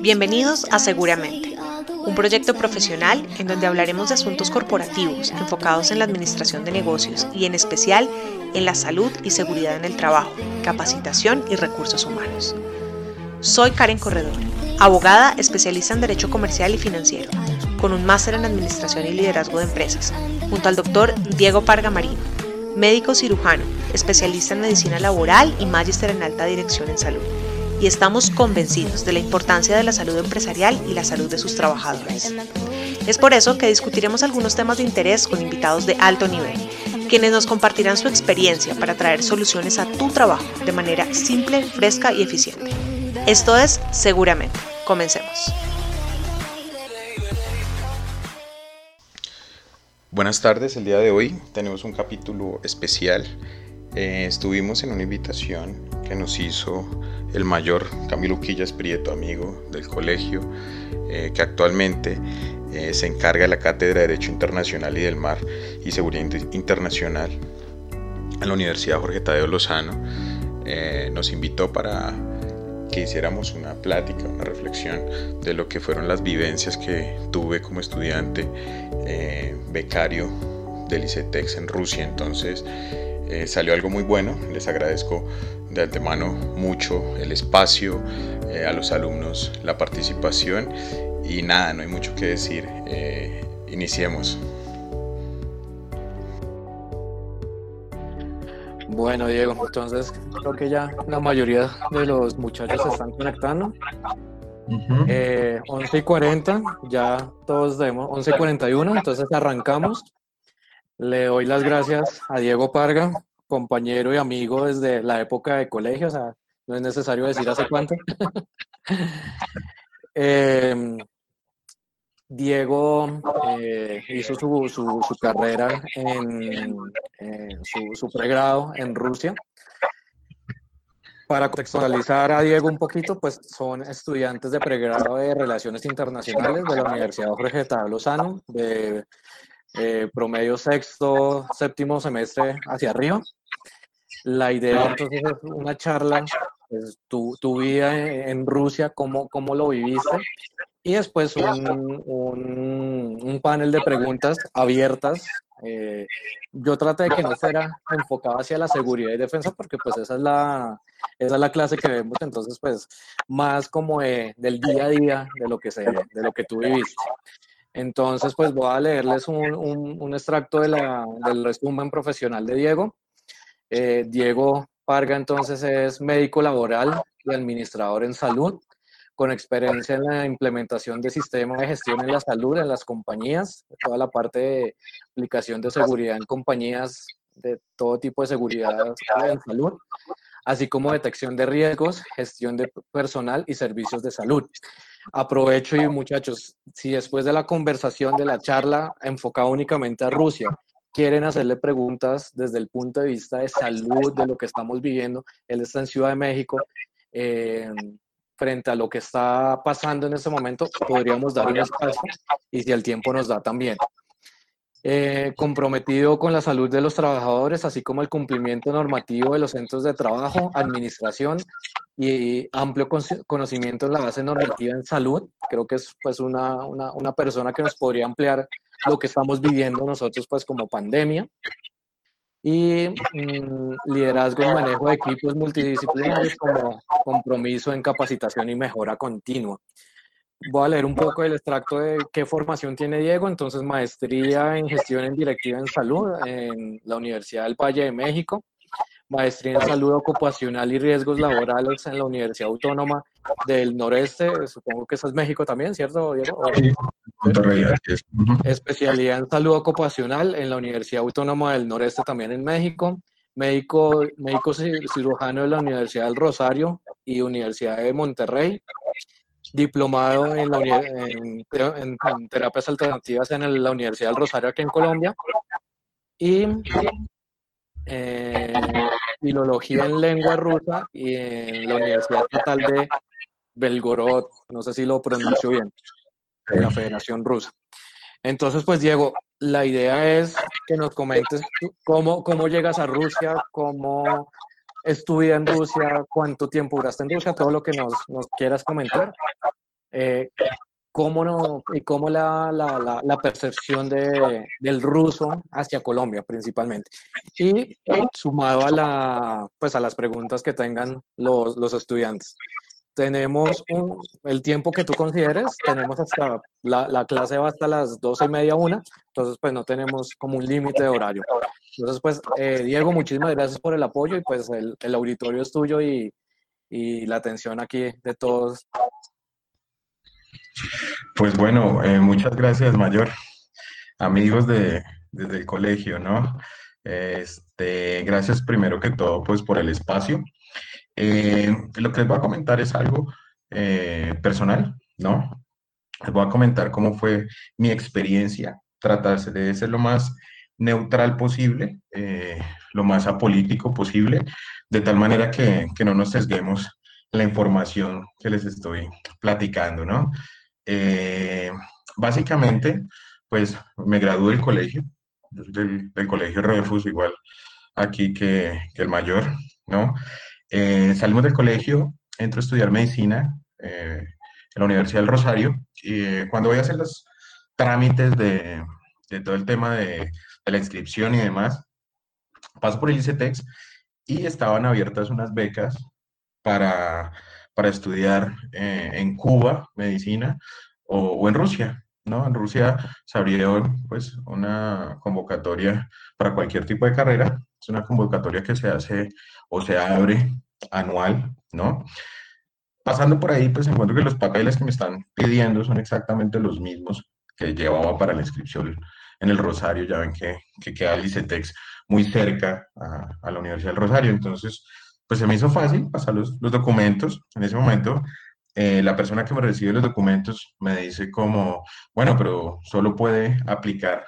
Bienvenidos a Seguramente, un proyecto profesional en donde hablaremos de asuntos corporativos enfocados en la administración de negocios y en especial en la salud y seguridad en el trabajo, capacitación y recursos humanos. Soy Karen Corredor, abogada especialista en Derecho Comercial y Financiero, con un máster en Administración y Liderazgo de Empresas, junto al doctor Diego Parga Marino, médico cirujano, especialista en Medicina Laboral y magíster en Alta Dirección en Salud y estamos convencidos de la importancia de la salud empresarial y la salud de sus trabajadores. Es por eso que discutiremos algunos temas de interés con invitados de alto nivel, quienes nos compartirán su experiencia para traer soluciones a tu trabajo de manera simple, fresca y eficiente. Esto es Seguramente. Comencemos. Buenas tardes, el día de hoy tenemos un capítulo especial. Eh, estuvimos en una invitación que nos hizo el mayor Camilo Quillas Prieto, amigo del colegio, eh, que actualmente eh, se encarga de la Cátedra de Derecho Internacional y del Mar y Seguridad Internacional en la Universidad Jorge Tadeo Lozano. Eh, nos invitó para que hiciéramos una plática, una reflexión de lo que fueron las vivencias que tuve como estudiante becario del ICETEX en Rusia. Entonces, salió algo muy bueno. Les agradezco de antemano mucho el espacio, eh, a los alumnos la participación y nada, no hay mucho que decir. Eh, iniciemos. Bueno, Diego, entonces creo que ya la mayoría de los muchachos se están conectando. 11 y 40, ya todos debemos, 11 y 41, entonces arrancamos. Le doy las gracias a Diego Parga, compañero y amigo desde la época de colegio, o sea, no es necesario decir hace cuánto. Em, Diego eh, hizo su, su, carrera en su, su, pregrado en Rusia. Para contextualizar a Diego un poquito, pues son estudiantes de pregrado de Relaciones Internacionales de la Universidad Jorge Tadeo Lozano, de eh, promedio sexto, séptimo semestre hacia arriba. La idea entonces es una charla, pues, tu, tu, vida en, Rusia, cómo, cómo lo viviste, y después un, un, un panel de preguntas abiertas. Eh, yo traté de que no fuera enfocado hacia la seguridad y defensa, porque pues esa es la, esa es la clase que vemos, entonces pues más como de, del día a día de lo que, se, de lo que tú viviste. Entonces, pues voy a leerles un, extracto de la, del resumen profesional de Diego. Eh, Diego Parga, entonces, es médico laboral y administrador en salud, con experiencia en la implementación de sistemas de gestión en la salud en las compañías, toda la parte de aplicación de seguridad en compañías de todo tipo de seguridad en salud, así como detección de riesgos, gestión de personal y servicios de salud. Aprovecho y muchachos, si después de la conversación, de la charla enfocada únicamente a Rusia, quieren hacerle preguntas desde el punto de vista de salud, de lo que estamos viviendo, él está en Ciudad de México, eh, frente a lo que está pasando en este momento, podríamos dar un espacio y si el tiempo nos da también. Eh, comprometido con la salud de los trabajadores, así como el cumplimiento normativo de los centros de trabajo, administración y amplio conocimiento en la base normativa en salud. Creo que es pues una, una, una persona que nos podría ampliar lo que estamos viviendo nosotros pues como pandemia. Y mm, liderazgo y manejo de equipos multidisciplinarios como compromiso en capacitación y mejora continua. Voy a leer un poco el extracto de qué formación tiene Diego. Entonces, maestría en gestión en directiva en salud en la Universidad del Valle de México, maestría en salud ocupacional y riesgos laborales en la Universidad Autónoma del Noreste, supongo que eso es México también, ¿cierto, Diego? Especialidad en salud ocupacional en la Universidad Autónoma del Noreste también en México, médico, médico cirujano de la Universidad del Rosario y Universidad de Monterrey, diplomado en, la, en, terapias alternativas en la Universidad del Rosario aquí en Colombia y eh, filología en lengua rusa y en la Universidad Estatal de Belgorod, no sé si lo pronuncio bien, de la Federación Rusa. Entonces, pues Diego, la idea es que nos comentes cómo, cómo llegas a Rusia, cómo estudia en Rusia, cuánto tiempo duraste en Rusia, todo lo que nos, nos quieras comentar. Eh, cómo no, y cómo la, la, la, percepción de, del ruso hacia Colombia principalmente. Y sumado a, la, pues a las preguntas que tengan los, los estudiantes. Tenemos un, el tiempo que tú consideres, tenemos hasta, la, la, clase va hasta las doce y media, una, entonces pues no tenemos como un límite de horario. Entonces pues, eh, Diego, muchísimas gracias por el apoyo y pues el, el auditorio es tuyo y, y la atención aquí de todos pues bueno, eh, muchas gracias, Mayor. Amigos de, desde el colegio, ¿no? Este, gracias primero que todo, pues, por el espacio. Eh, lo que les voy a comentar es algo eh, personal, ¿no? Les voy a comentar cómo fue mi experiencia, tratarse de ser lo más neutral posible, lo más apolítico posible, de tal manera que, que no nos sesguemos la información que les estoy platicando, ¿no? Eh, básicamente, pues me gradué del colegio, del, colegio Refus, igual aquí que, el mayor, ¿no? Eh, salimos del colegio, entro a estudiar medicina eh, en la Universidad del Rosario, y cuando voy a hacer los trámites de, de todo el tema de, de, la inscripción y demás, paso por el ICETEX y estaban abiertas unas becas para para estudiar eh, en Cuba medicina o, en Rusia, ¿no? En Rusia se abrió pues una convocatoria para cualquier tipo de carrera, es una convocatoria que se hace o se abre anual, ¿no? Pasando por ahí, pues encuentro que los papeles que me están pidiendo son exactamente los mismos que llevaba para la inscripción en el Rosario, ya ven que, que queda el muy cerca a, la Universidad del Rosario, entonces pues se me hizo fácil pasar los, los documentos. En ese momento, eh, la persona que me recibe los documentos me dice como, bueno, pero solo puede aplicar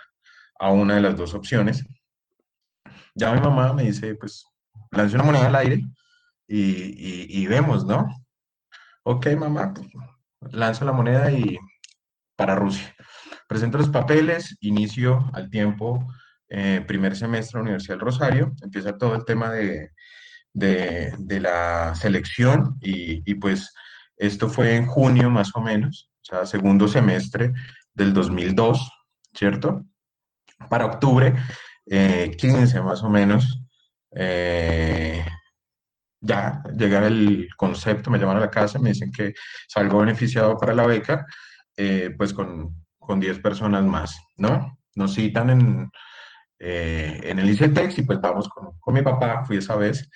a una de las dos opciones. Ya mi mamá me dice, pues, lance una moneda al aire y, y, vemos, ¿no? Ok, mamá, pues, lanzo la moneda y para Rusia. Presento los papeles, inicio al tiempo, eh, primer semestre de la Universidad del Rosario, empieza todo el tema de de, la selección y, pues esto fue en junio más o menos, o sea, segundo semestre del 2002, ¿cierto? Para octubre, 15 eh, más o menos, eh, ya llegar el concepto, me llaman a la casa, me dicen que salgo beneficiado para la beca, eh, pues con, con 10 personas más, ¿no? Nos citan en, en el ICETEX y pues vamos con, con, mi papá, fui esa vez,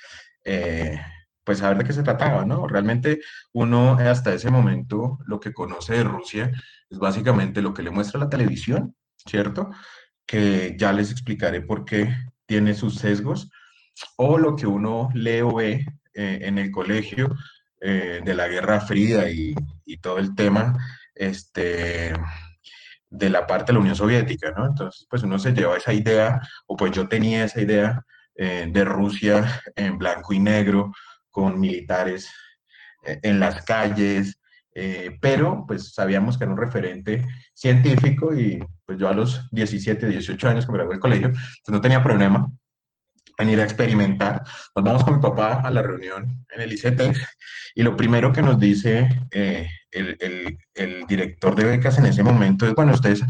eh, pues saber de qué se trataba, ¿no? Realmente uno hasta ese momento lo que conoce de Rusia es básicamente lo que le muestra la televisión, ¿cierto? Que ya les explicaré por qué tiene sus sesgos, o lo que uno lee o ve eh, en el colegio eh, de la Guerra Fría y, y, todo el tema este, de la parte de la Unión Soviética, ¿no? Entonces, pues uno se lleva esa idea, o pues yo tenía esa idea eh, de Rusia en blanco y negro, con militares eh, en las calles, eh, pero pues sabíamos que era un referente científico y pues yo a los 17, 18 años que me gradué del colegio, pues no tenía problema en ir a experimentar. Nos vamos con mi papá a la reunión en el ICETEX y lo primero que nos dice el, el, el, director de becas en ese momento es, bueno, ustedes,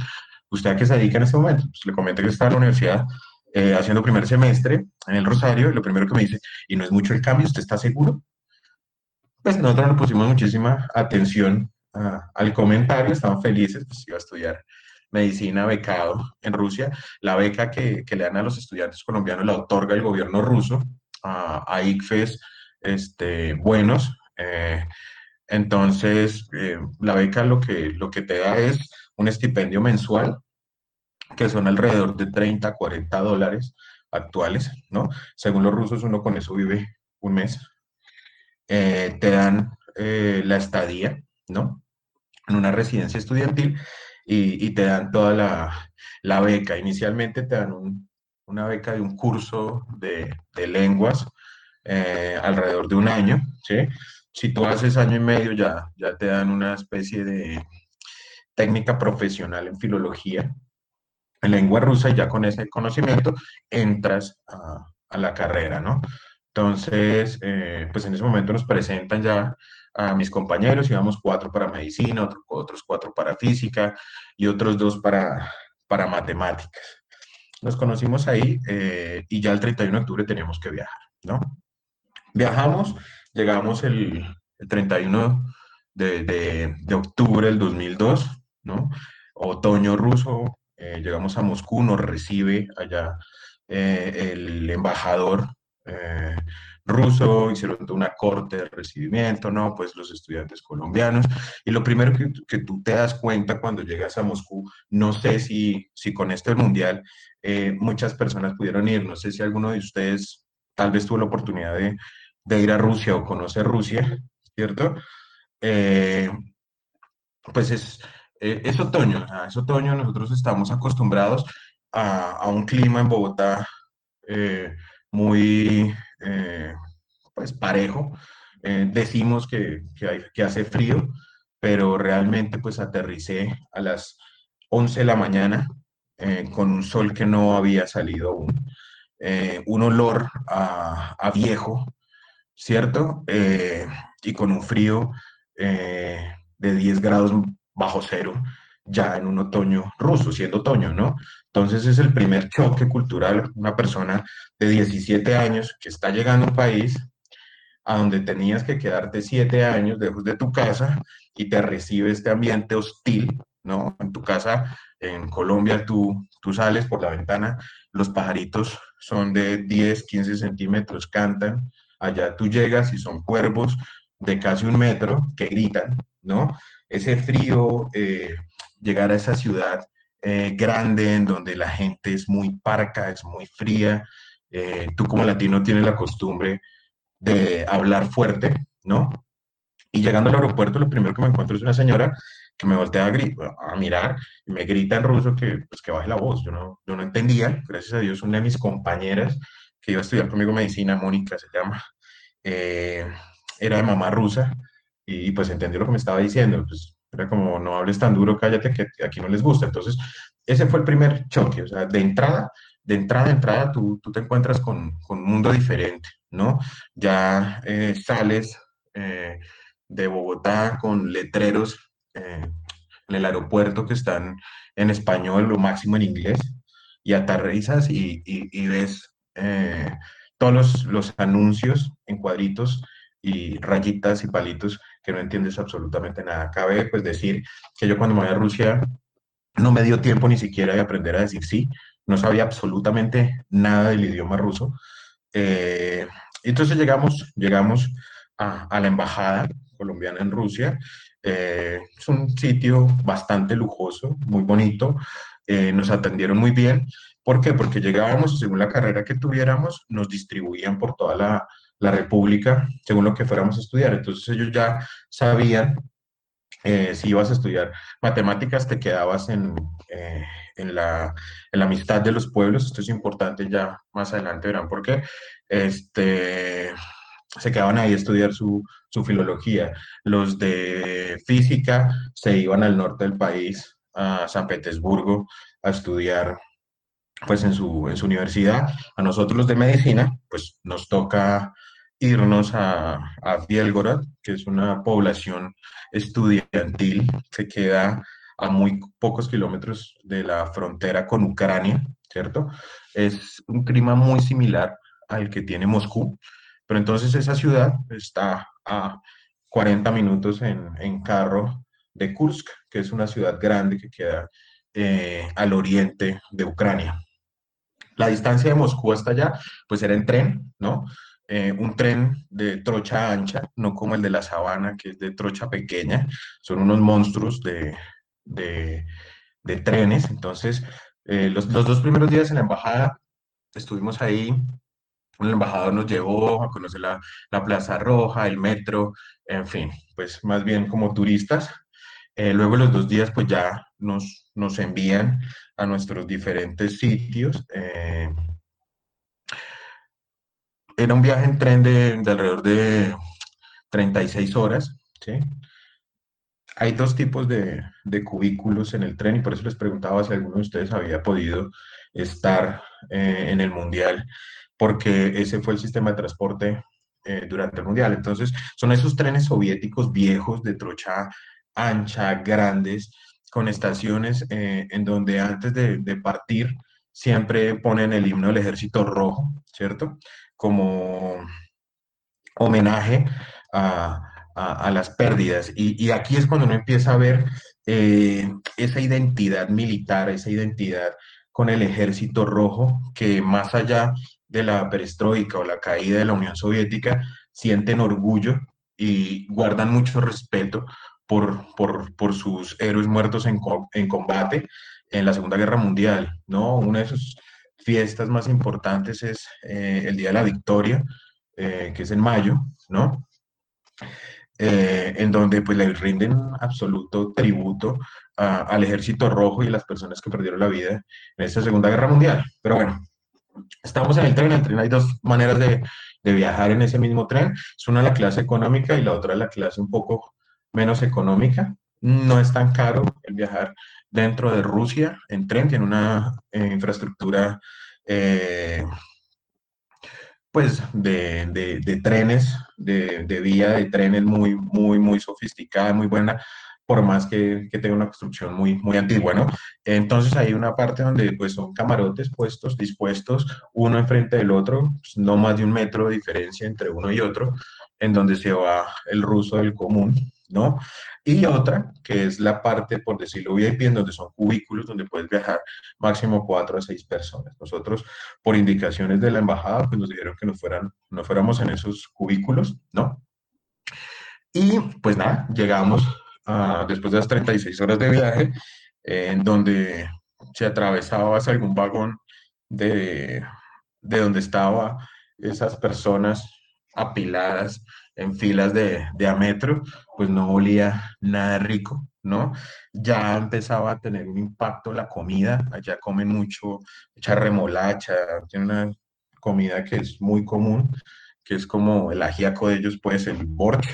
¿usted a qué se dedica en ese momento? Pues le comenté que estaba en la universidad eh, haciendo primer semestre en el Rosario, y lo primero que me dice, ¿y no es mucho el cambio? ¿Usted está seguro? Pues nosotros le pusimos muchísima atención al comentario, estaban felices, pues iba a estudiar medicina becado en Rusia. La beca que, que le dan a los estudiantes colombianos la otorga el gobierno ruso a, a ICFES este, buenos. Eh, entonces, eh, la beca lo que, lo que te da es un estipendio mensual que son alrededor de 30, 40 dólares actuales, ¿no? Según los rusos, uno con eso vive un mes. Eh, te dan la estadía, ¿no? En una residencia estudiantil y, te dan toda la, beca. Inicialmente te dan una beca de un curso de, lenguas eh, alrededor de un año, ¿sí? Si tú haces año y medio ya, ya te dan una especie de técnica profesional en filología, en lengua rusa y ya con ese conocimiento entras a, la carrera, ¿no? Entonces, eh, pues en ese momento nos presentan ya a mis compañeros, íbamos cuatro para medicina, otros cuatro para física y otros dos para, para matemáticas. Nos conocimos ahí eh, y ya el 31 de octubre teníamos que viajar, ¿no? Viajamos, llegamos el, 31 de, de, octubre del 2002, ¿no? Otoño ruso, eh, llegamos a Moscú, nos recibe allá el embajador eh, ruso, hicieron una corte de recibimiento, ¿no? Pues los estudiantes colombianos. Y lo primero que, que, tú te das cuenta cuando llegas a Moscú, no sé si, si con este mundial eh, muchas personas pudieron ir, no sé si alguno de ustedes tal vez tuvo la oportunidad de, de ir a Rusia o conocer Rusia, ¿cierto? Eh, pues es, es otoño, es otoño, nosotros estamos acostumbrados a, a un clima en Bogotá muy eh, pues parejo. Eh, decimos que, que, hace frío, pero realmente pues aterricé a las 11 de la mañana eh, con un sol que no había salido aún, un olor a, a viejo, ¿cierto? y con un frío de 10 grados bajo cero ya en un otoño ruso, siendo otoño, ¿no? Entonces es el primer choque cultural, una persona de 17 años que está llegando a un país a donde tenías que quedarte 7 años lejos de tu casa y te recibe este ambiente hostil, ¿no? En tu casa, en Colombia, tú, tú sales por la ventana, los pajaritos son de 10, 15 centímetros, cantan, allá tú llegas y son cuervos de casi un metro que gritan, ¿no? Ese frío, eh, llegar a esa ciudad eh, grande en donde la gente es muy parca, es muy fría. Eh, tú como latino tienes la costumbre de hablar fuerte, ¿no? Y llegando al aeropuerto, lo primero que me encuentro es una señora que me voltea a, a mirar y me grita en ruso que, pues, que baje la voz. Yo no, yo no entendía, gracias a Dios, una de mis compañeras que iba a estudiar conmigo medicina, Mónica se llama, eh, era de mamá rusa y, pues entendió lo que me estaba diciendo. Pues era como, no hables tan duro, cállate, que aquí no les gusta. Entonces, ese fue el primer choque. O sea, de entrada, de entrada, de entrada, tú, tú te encuentras con, con, un mundo diferente, ¿no? Ya eh, sales eh, de Bogotá con letreros eh, en el aeropuerto que están en español, lo máximo en inglés, y aterrizas y, y, y ves todos los, los anuncios en cuadritos y rayitas y palitos que no entiendes absolutamente nada. Cabe pues decir que yo cuando me voy a Rusia no me dio tiempo ni siquiera de aprender a decir sí, no sabía absolutamente nada del idioma ruso. Eh, entonces llegamos, llegamos a, a, la embajada colombiana en Rusia. Eh, es un sitio bastante lujoso, muy bonito. Eh, nos atendieron muy bien. ¿Por qué? Porque llegábamos, según la carrera que tuviéramos, nos distribuían por toda la, la República según lo que fuéramos a estudiar. Entonces ellos ya sabían eh, si ibas a estudiar matemáticas, te quedabas en, eh, en, la, en, la, amistad de los pueblos. Esto es importante, ya más adelante verán por qué. Este, se quedaban ahí a estudiar su, su filología. Los de física se iban al norte del país, a San Petersburgo, a estudiar pues en su, en su universidad. A nosotros los de medicina, pues nos toca irnos a, Bielgorod, que es una población estudiantil que queda a muy pocos kilómetros de la frontera con Ucrania, ¿cierto? Es un clima muy similar al que tiene Moscú, pero entonces esa ciudad está a 40 minutos en, en carro de Kursk, que es una ciudad grande que queda eh, al oriente de Ucrania. La distancia de Moscú hasta allá, pues era en tren, ¿no? Eh, un tren de trocha ancha, no como el de la sabana, que es de trocha pequeña, son unos monstruos de, de, trenes. Entonces, eh, los, los, dos primeros días en la embajada estuvimos ahí, el embajador nos llevó a conocer la, la Plaza Roja, el metro, en fin, pues más bien como turistas. Eh, luego los dos días pues ya nos, nos envían a nuestros diferentes sitios. Era un viaje en tren de, alrededor de 36 horas, ¿sí? Hay dos tipos de, cubículos en el tren y por eso les preguntaba si alguno de ustedes había podido estar eh, en el Mundial, porque ese fue el sistema de transporte eh, durante el Mundial. Entonces, son esos trenes soviéticos viejos de trocha ancha, grandes, con estaciones eh, en donde antes de, de, partir siempre ponen el himno del ejército rojo, ¿cierto? Como homenaje a, a, las pérdidas. Y, y, aquí es cuando uno empieza a ver eh, esa identidad militar, esa identidad con el ejército rojo, que más allá de la perestroika o la caída de la Unión Soviética, sienten orgullo y guardan mucho respeto por, por, por sus héroes muertos en, en, combate en la Segunda Guerra Mundial, ¿no? Una de sus fiestas más importantes es eh, el Día de la Victoria, eh, que es en mayo, ¿no? Eh, en donde pues le rinden absoluto tributo al ejército rojo y a las personas que perdieron la vida en esta Segunda Guerra Mundial. Pero bueno, estamos en el tren, en el tren hay dos maneras de, de viajar en ese mismo tren, es una la clase económica y la otra la clase un poco menos económica. No es tan caro el viajar dentro de Rusia en tren, tiene una eh, infraestructura eh, pues de, trenes, de, vía de trenes muy, muy, muy sofisticada, muy buena, por más que, que, tenga una construcción muy, muy antigua, ¿no? Entonces hay una parte donde pues son camarotes puestos, dispuestos, uno enfrente del otro, pues, no más de un metro de diferencia entre uno y otro, en donde se va el ruso del común, ¿no? Y otra, que es la parte, por decirlo VIP, en donde son cubículos donde puedes viajar máximo cuatro a seis personas. Nosotros, por indicaciones de la embajada, pues nos dijeron que no, fueran, no fuéramos en esos cubículos, ¿no? Y pues nada, llegamos a, después de las 36 horas de viaje, en donde se atravesaba algún vagón de, de donde estaban esas personas apiladas en filas de, de a pues no olía nada rico, ¿no? Ya empezaba a tener un impacto la comida, allá comen mucho, mucha remolacha, tiene una comida que es muy común, que es como el ajíaco de ellos, pues el bork,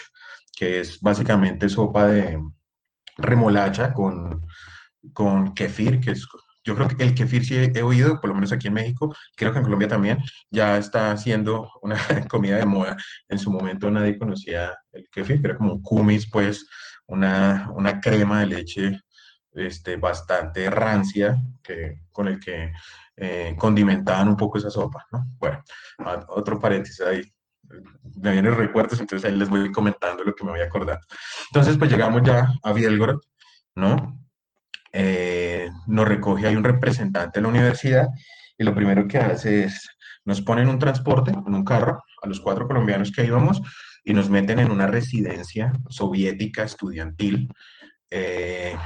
que es básicamente sopa de remolacha con, con kefir, que es yo creo que el kefir sí he, oído, por lo menos aquí en México, creo que en Colombia también, ya está siendo una comida de moda. En su momento nadie conocía el kefir, que era como un kumis, pues, una, una crema de leche este, bastante rancia, que, con el que eh, condimentaban un poco esa sopa, ¿no? Bueno, otro paréntesis ahí, me vienen recuerdos, entonces ahí les voy comentando lo que me voy a acordar. Entonces, pues llegamos ya a Bielgorod, ¿no? Eh, nos recoge, hay un representante de la universidad y lo primero que hace es, nos ponen un transporte, en un carro, a los cuatro colombianos que íbamos y nos meten en una residencia soviética estudiantil, eh,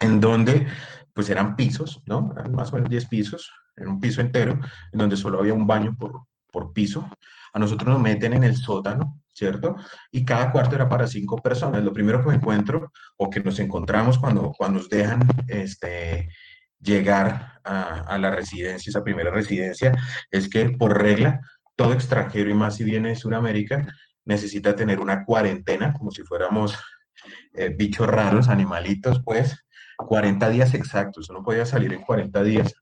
en donde pues eran pisos, ¿no? más o menos 10 pisos, en un piso entero, en donde solo había un baño por, por piso. A nosotros nos meten en el sótano, ¿cierto? Y cada cuarto era para cinco personas. Lo primero que me encuentro o que nos encontramos cuando, cuando nos dejan este, llegar a, la residencia, esa primera residencia, es que por regla, todo extranjero y más si viene de Sudamérica, necesita tener una cuarentena, como si fuéramos eh, bichos raros, animalitos, pues, 40 días exactos. Uno podía salir en 40 días.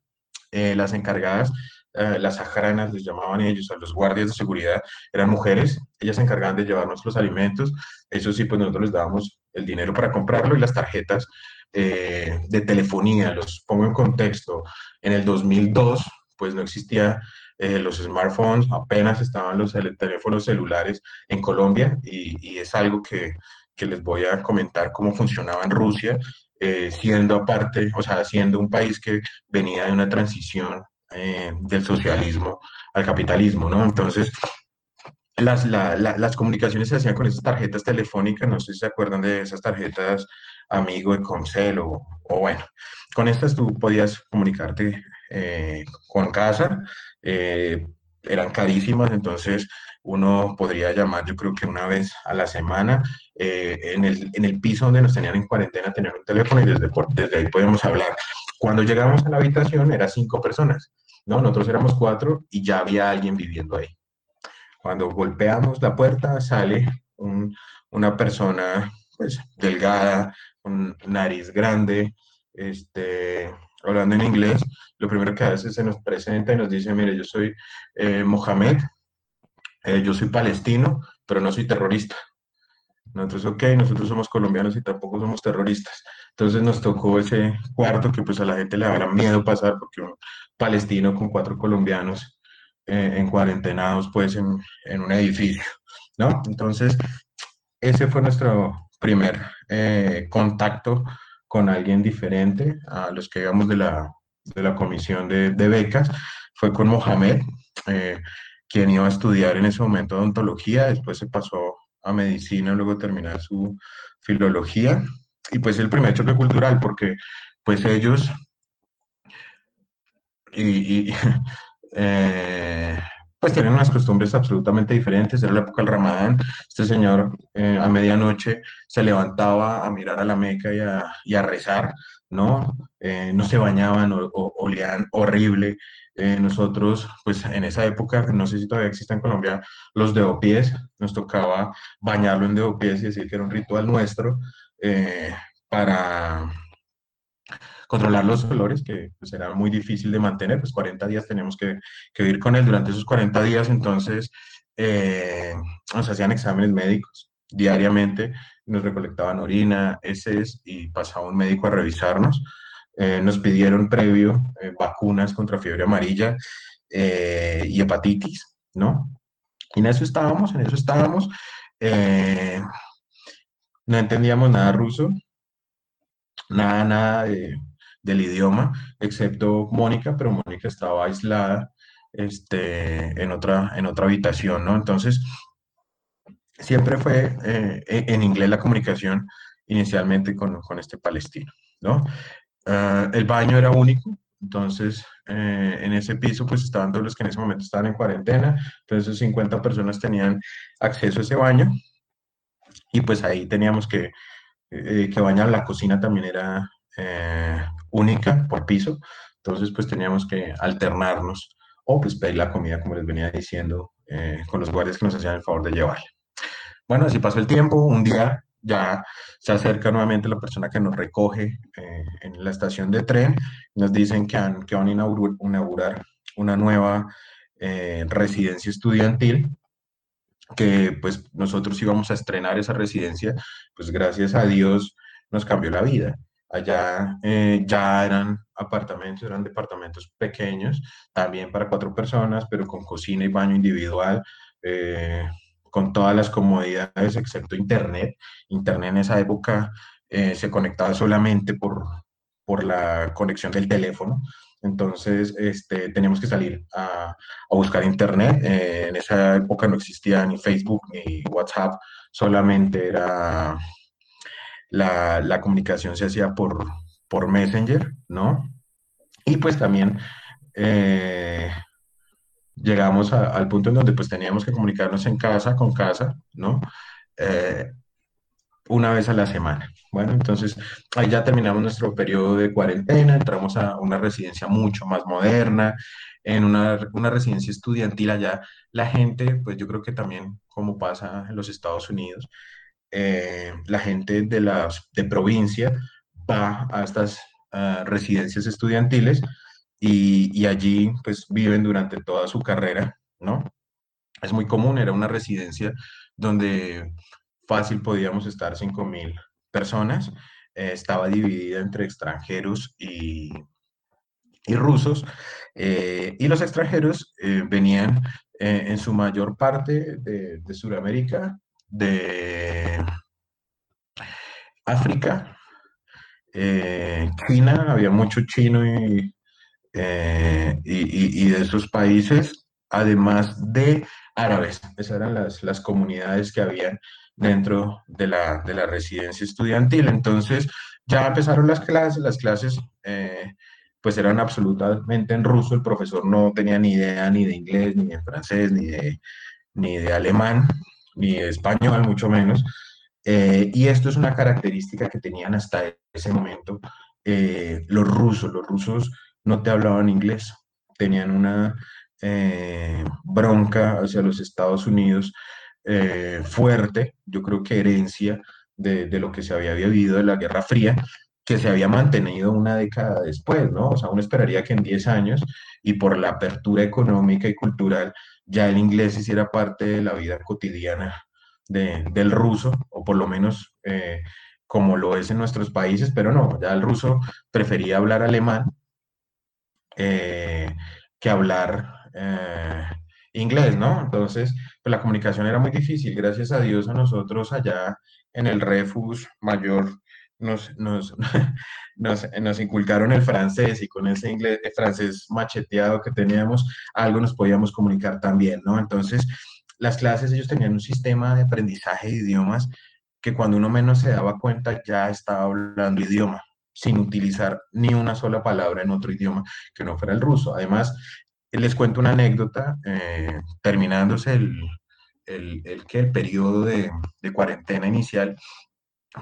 Eh, las encargadas eh, las sajaranas, les llamaban ellos, a los guardias de seguridad, eran mujeres, ellas se encargaban de llevarnos los alimentos, eso sí, pues nosotros les dábamos el dinero para comprarlo y las tarjetas eh, de telefonía, los pongo en contexto, en el 2002, pues no existía eh, los smartphones, apenas estaban los teléfonos celulares en Colombia y, y es algo que, que, les voy a comentar cómo funcionaba en Rusia, siendo aparte, o sea, siendo un país que venía de una transición eh, del socialismo al capitalismo, ¿no? Entonces, las, las comunicaciones se hacían con esas tarjetas telefónicas, no sé si se acuerdan de esas tarjetas amigo de Comcel o, o bueno, con estas tú podías comunicarte eh, con casa, eh, eran carísimas, entonces uno podría llamar, yo creo que una vez a la semana, en, el, piso donde nos tenían en cuarentena, tener un teléfono y desde, ahí podemos hablar. Cuando llegamos a la habitación, eran cinco personas. ¿No? Nosotros éramos cuatro y ya había alguien viviendo ahí. Cuando golpeamos la puerta, sale una persona pues, delgada, con nariz grande, este, hablando en inglés, lo primero que hace es se nos presenta y nos dice, mire, yo soy eh, Mohamed, eh, yo soy palestino, pero no soy terrorista. Nosotros, ok, nosotros somos colombianos y tampoco somos terroristas. Entonces nos tocó ese cuarto que pues a la gente le habrá miedo pasar porque palestino con cuatro colombianos eh, en cuarentenados pues en, en, un edificio, ¿no? Entonces ese fue nuestro primer eh, contacto con alguien diferente a los que íbamos de la, de la comisión de, becas, fue con Mohamed, eh, quien iba a estudiar en ese momento odontología, después se pasó a medicina, luego terminar su filología, y pues el primer choque cultural, porque pues ellos, y, eh, pues tienen unas costumbres absolutamente diferentes. Era la época del Ramadán. Este señor eh, a medianoche se levantaba a mirar a la Meca y a, rezar, ¿no? Eh, no se bañaban o, olían horrible. Nosotros, pues en esa época, no sé si todavía existe en Colombia, los deopies, nos tocaba bañarlo en deopies y decir que era un ritual nuestro para controlar los olores, que pues, muy difícil de mantener, pues 40 días tenemos que, que vivir con él. Durante esos 40 días, entonces, eh, nos hacían exámenes médicos diariamente, nos recolectaban orina, heces y pasaba un médico a revisarnos. Eh, nos pidieron previo eh, vacunas contra fiebre amarilla y hepatitis, ¿no? Y en eso estábamos, en eso estábamos. no entendíamos nada ruso, nada, nada de, del idioma, excepto Mónica, pero Mónica estaba aislada este, en, otra, en otra habitación, ¿no? Entonces, siempre fue eh, e, en inglés la comunicación inicialmente con, con este palestino, ¿no? Ah, el baño era único, entonces eh, en ese piso pues estaban todos los que en ese momento estaban en cuarentena, entonces 50 personas tenían acceso a ese baño y pues ahí teníamos que, eh, que bañar, la cocina también era eh, única por piso, entonces pues teníamos que alternarnos o pues pedir la comida, como les venía diciendo, eh, con los guardias que nos hacían el favor de llevar. Bueno, así pasó el tiempo, un día ya se acerca nuevamente la persona que nos recoge eh, en la estación de tren, nos dicen que, han, que van a inaugurar una nueva residencia estudiantil que pues nosotros íbamos a estrenar esa residencia, pues gracias a Dios nos cambió la vida. Allá eh, ya eran apartamentos, eran departamentos pequeños, también para cuatro personas, pero con cocina y baño individual, eh, con todas las comodidades excepto internet. Internet en esa época eh, se conectaba solamente por, por la conexión del teléfono. Entonces, este, teníamos que salir a, a buscar internet. en esa época no existía ni Facebook ni WhatsApp, solamente era la, comunicación se hacía por, por Messenger, ¿no? Y pues también eh, llegamos al punto en donde pues teníamos que comunicarnos en casa, con casa, ¿no? Eh, una vez a la semana. Bueno, entonces ahí ya terminamos nuestro periodo de cuarentena, entramos a una residencia mucho más moderna, en una, una, residencia estudiantil allá. La gente, pues yo creo que también, como pasa en los Estados Unidos, eh, la gente de, las, de provincia va a estas ah, residencias estudiantiles y, allí pues viven durante toda su carrera, ¿no? Es muy común, era una residencia donde fácil podíamos estar 5.000 personas, eh, estaba dividida entre extranjeros y, y rusos, eh, y los extranjeros venían en su mayor parte de, de Sudamérica de África, eh, China, había mucho chino eh, y, y, de esos países, además de árabes. Esas eran las, las comunidades que habían dentro de la, de la, residencia estudiantil. Entonces, ya empezaron las clases, las clases eh, pues eran absolutamente en ruso, el profesor no tenía ni idea ni de inglés, ni de francés, ni de, ni de alemán, ni español, mucho menos. Eh, y esto es una característica que tenían hasta ese momento eh, los rusos. Los rusos no te hablaban inglés, tenían una eh, bronca hacia los Estados Unidos fuerte, yo creo que herencia de, de, lo que se había vivido de la Guerra Fría, que se había mantenido una década después, ¿no? O sea, uno esperaría que en 10 años y por la apertura económica y cultural ya el inglés hiciera parte de la vida cotidiana del ruso, o por lo menos eh, como lo es en nuestros países, pero no, ya el ruso prefería hablar alemán eh, que hablar eh, inglés, ¿no? Entonces, pues la comunicación era muy difícil. Gracias a Dios a nosotros allá en el Refus Mayor nos, nos, nos, inculcaron el francés y con ese inglés, francés macheteado que teníamos, algo nos podíamos comunicar también, ¿no? Entonces, las clases, ellos tenían un sistema de aprendizaje de idiomas que cuando uno menos se daba cuenta ya estaba hablando idioma, sin utilizar ni una sola palabra en otro idioma que no fuera el ruso. Además, les cuento una anécdota, eh, terminándose el, el, el, el periodo de, cuarentena inicial,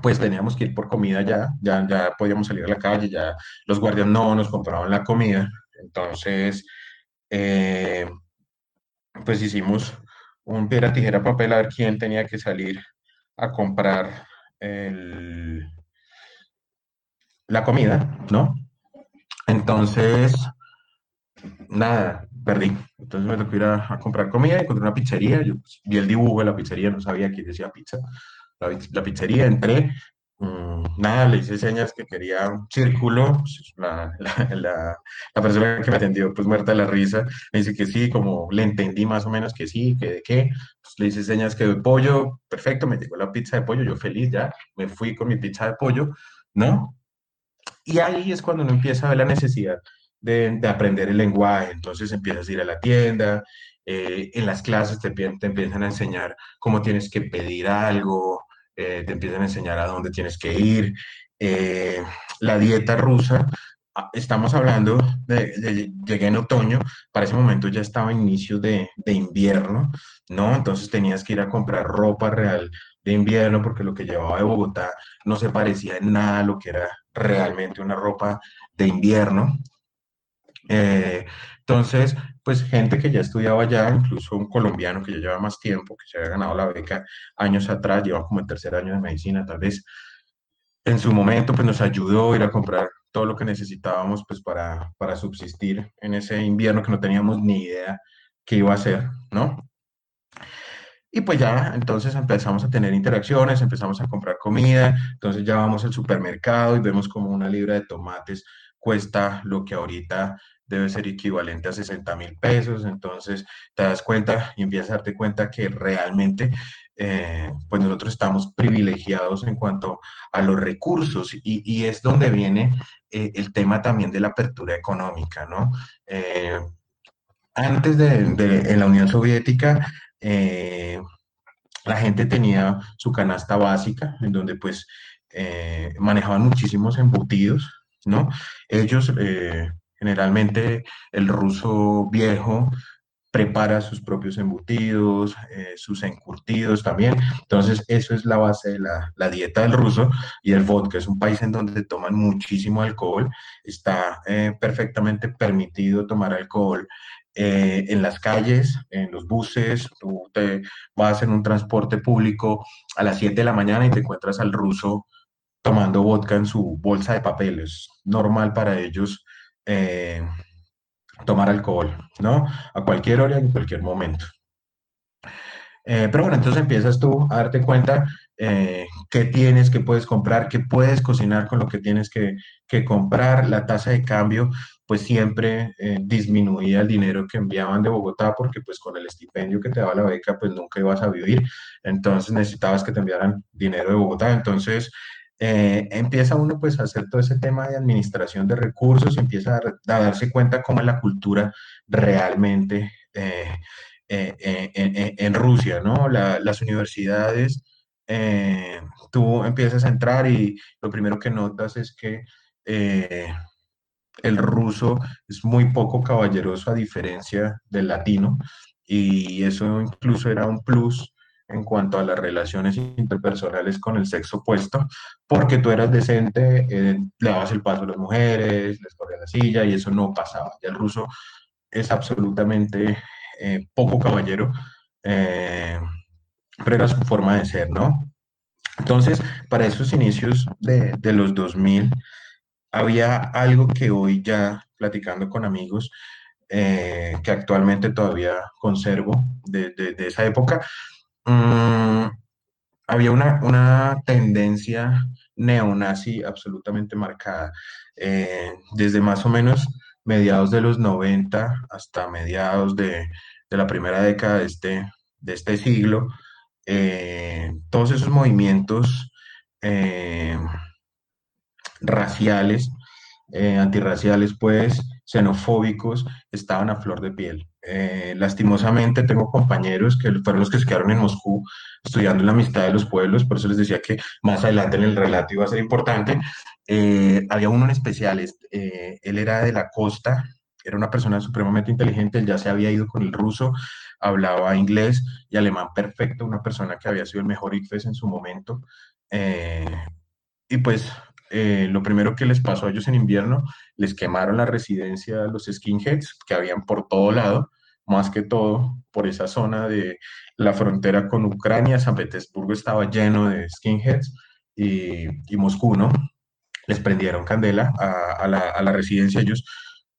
pues teníamos que ir por comida ya, ya, ya podíamos salir a la calle, ya los guardias no nos compraban la comida, entonces, eh, pues hicimos un piedra, tijera, papel a ver quién tenía que salir a comprar la comida, ¿no? Entonces, nada, perdí. Entonces me tocó ir a, comprar comida, encontré una pizzería, yo vi el dibujo de la pizzería, no sabía quién decía pizza la, pizzería, entré, mm, nada, le hice señas que quería un círculo, pues, la, la, persona que me atendió, pues muerta la risa, me dice que sí, como le entendí más o menos que sí, que de qué, pues, le hice señas que de pollo, perfecto, me llegó la pizza de pollo, yo feliz ya, me fui con mi pizza de pollo, ¿no? Y ahí es cuando uno empieza a ver la necesidad de, de aprender el lenguaje, entonces empiezas a ir a la tienda, eh, en las clases te, te, empiezan a enseñar cómo tienes que pedir algo, eh, te empiezan a enseñar a dónde tienes que ir. Eh, la dieta rusa, ah, estamos hablando de, llegué en otoño, para ese momento ya estaba inicio de, de, invierno, ¿no? Entonces tenías que ir a comprar ropa real de invierno porque lo que llevaba de Bogotá no se parecía en nada a lo que era realmente una ropa de invierno. Eh, entonces, pues gente que ya estudiaba allá, incluso un colombiano que ya lleva más tiempo, que se había ganado la beca años atrás, lleva como el tercer año de medicina, tal vez en su momento pues nos ayudó a ir a comprar todo lo que necesitábamos pues para, para subsistir en ese invierno que no teníamos ni idea qué iba a ser, ¿no? Y pues ya, entonces empezamos a tener interacciones, empezamos a comprar comida, entonces ya vamos al supermercado y vemos como una libra de tomates cuesta lo que ahorita debe ser equivalente a 60 mil pesos, entonces te das cuenta y empiezas a darte cuenta que realmente eh, pues nosotros estamos privilegiados en cuanto a los recursos y, y es donde viene eh, el tema también de la apertura económica, ¿no? Eh, antes de, de, en la Unión Soviética, la gente tenía su canasta básica, en donde pues manejaban muchísimos embutidos, ¿no? Ellos Generalmente el ruso viejo prepara sus propios embutidos, eh, sus encurtidos también. Entonces, eso es la base de la, dieta del ruso y el vodka. Es un país en donde toman muchísimo alcohol. Está eh, perfectamente permitido tomar alcohol eh, en las calles, en los buses. Tú te vas en un transporte público a las 7 de la mañana y te encuentras al ruso tomando vodka en su bolsa de papel. Es normal para ellos eh, tomar alcohol, ¿no? A cualquier hora en cualquier momento. Eh, pero bueno, entonces empiezas tú a darte cuenta eh, qué tienes, qué puedes comprar, qué puedes cocinar con lo que tienes que, que comprar. La tasa de cambio, pues siempre disminuía el dinero que enviaban de Bogotá, porque pues con el estipendio que te daba la beca, pues nunca ibas a vivir. Entonces necesitabas que te enviaran dinero de Bogotá. Entonces eh, empieza uno pues a hacer todo ese tema de administración de recursos y empieza a, darse cuenta cómo es la cultura realmente eh, eh, en, Rusia, ¿no? las universidades, tú empiezas a entrar y lo primero que notas es que el ruso es muy poco caballeroso a diferencia del latino y eso incluso era un plus en cuanto a las relaciones interpersonales con el sexo opuesto, porque tú eras decente, eh, le dabas el paso a las mujeres, les corría la silla y eso no pasaba. Ya el ruso es absolutamente eh, poco caballero, eh, pero era su forma de ser, ¿no? Entonces, para esos inicios de, de los 2000, había algo que hoy ya platicando con amigos, eh, que actualmente todavía conservo de, de, esa época, mmm, había una, una, tendencia neonazi absolutamente marcada. Eh, desde más o menos mediados de los 90 hasta mediados de, de la primera década de este, de este siglo, eh, todos esos movimientos eh, raciales, antirraciales, pues, xenofóbicos, estaban a flor de piel. Eh, lastimosamente tengo compañeros que fueron los que se quedaron en Moscú estudiando la amistad de los pueblos, por eso les decía que más adelante en el relato iba a ser importante. Eh, había uno en especial, eh, él era de la costa, era una persona supremamente inteligente, él ya se había ido con el ruso, hablaba inglés y alemán perfecto, una persona que había sido el mejor ICFES en su momento. y pues lo primero que les pasó a ellos en invierno, les quemaron la residencia los skinheads que habían por todo lado, más que todo por esa zona de la frontera con Ucrania. San Petersburgo estaba lleno de skinheads y, Moscú, ¿no? Les prendieron candela a, a, la, a, la, residencia. Ellos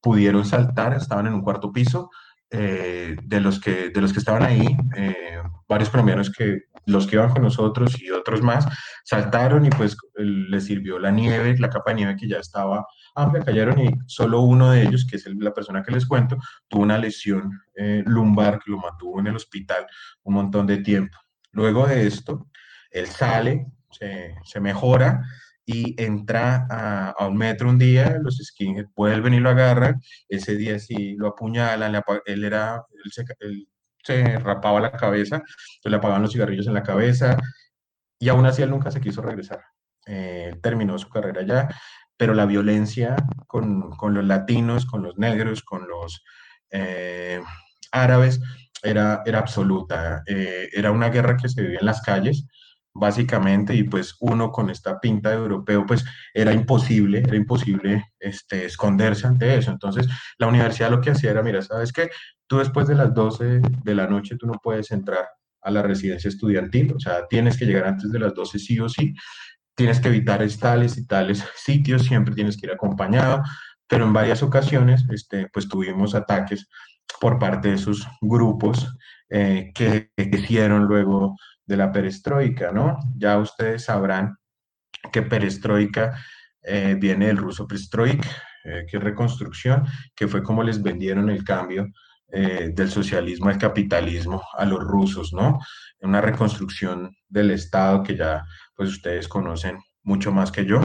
pudieron saltar, estaban en un cuarto piso. Eh, de, los que, de los que estaban ahí, eh, varios colombianos que los que iban con nosotros y otros más saltaron y pues les sirvió la nieve, la capa de nieve que ya estaba amplia, cayeron y solo uno de ellos, que es la persona que les cuento, tuvo una lesión eh, lumbar que lo mantuvo en el hospital un montón de tiempo. Luego de esto, él sale, se, mejora y entra a, un metro un día, los skinheads vuelven y lo agarran, ese día sí lo apuñalan, él era, él se, se rapaba la cabeza, se le apagaban los cigarrillos en la cabeza, y aún así él nunca se quiso regresar. Eh, terminó su carrera allá, pero la violencia con, con los latinos, con los negros, con los eh, árabes, era, era absoluta. Eh, era una guerra que se vivía en las calles, básicamente, y pues uno con esta pinta de europeo, pues era imposible, era imposible este, esconderse ante eso. Entonces, la universidad lo que hacía era, mira, ¿sabes qué? Tú después de las 12 de la noche, tú no puedes entrar a la residencia estudiantil, o sea, tienes que llegar antes de las 12 sí o sí, tienes que evitar tales y tales sitios, siempre tienes que ir acompañado, pero en varias ocasiones, este, pues tuvimos ataques por parte de esos grupos eh, que, que hicieron luego de la perestroika, ¿no? Ya ustedes sabrán que perestroika eh, viene del ruso perestroik, eh, que es reconstrucción, que fue como les vendieron el cambio eh, del socialismo al capitalismo a los rusos, ¿no? Una reconstrucción del Estado que ya pues ustedes conocen mucho más que yo.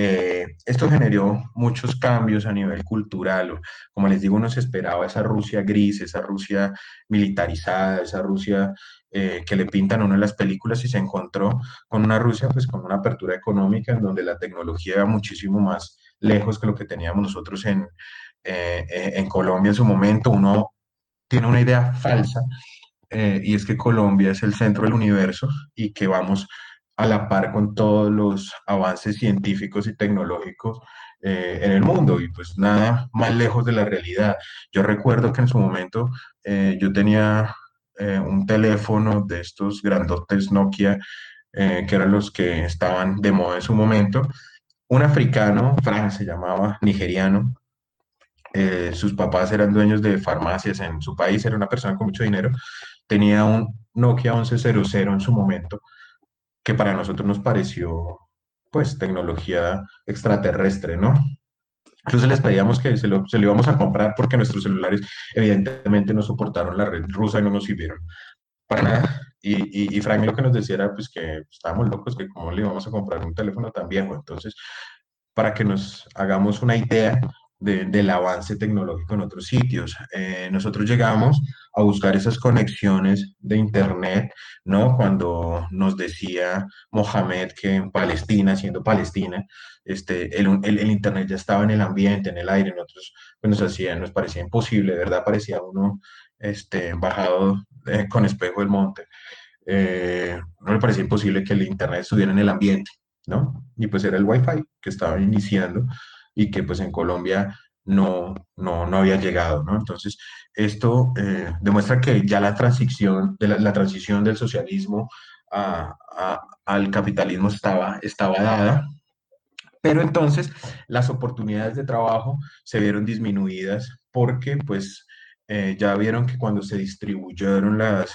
Eh, esto generó muchos cambios a nivel cultural. Como les digo, uno se esperaba esa Rusia gris, esa Rusia militarizada, esa Rusia eh, que le pintan a uno en las películas y se encontró con una Rusia pues con una apertura económica en donde la tecnología era muchísimo más lejos que lo que teníamos nosotros en, eh, en Colombia en su momento. Uno tiene una idea falsa eh, y es que Colombia es el centro del universo y que vamos a la par con todos los avances científicos y tecnológicos eh, en el mundo y pues nada más lejos de la realidad. Yo recuerdo que en su momento eh, yo tenía eh, un teléfono de estos grandotes Nokia eh, que eran los que estaban de moda en su momento. Un africano, Fran se llamaba, nigeriano, eh, sus papás eran dueños de farmacias en su país, era una persona con mucho dinero, tenía un Nokia 1100 en su momento, que para nosotros nos pareció pues tecnología extraterrestre, ¿no? Entonces les pedíamos que se lo, se lo íbamos a comprar porque nuestros celulares evidentemente no soportaron la red rusa y no nos sirvieron para nada. Y, y, y Frank lo que nos decía era pues que estábamos locos, que cómo le íbamos a comprar un teléfono tan viejo. Entonces, para que nos hagamos una idea, de, del avance tecnológico en otros sitios. Eh, nosotros llegamos a buscar esas conexiones de Internet, ¿no? Cuando nos decía Mohamed que en Palestina, siendo Palestina, este, el, el, el, Internet ya estaba en el ambiente, en el aire, nosotros pues, nos, hacía, nos parecía imposible, de verdad parecía uno este, bajado eh, con espejo del monte. Eh, no le parecía imposible que el Internet estuviera en el ambiente, ¿no? Y pues era el Wi-Fi que estaba iniciando y que pues en Colombia no, no, no había llegado, ¿no? Entonces, esto eh, demuestra que ya la transición, de la, la, transición del socialismo al capitalismo estaba, estaba dada. Pero entonces las oportunidades de trabajo se vieron disminuidas porque pues eh, ya vieron que cuando se distribuyeron las,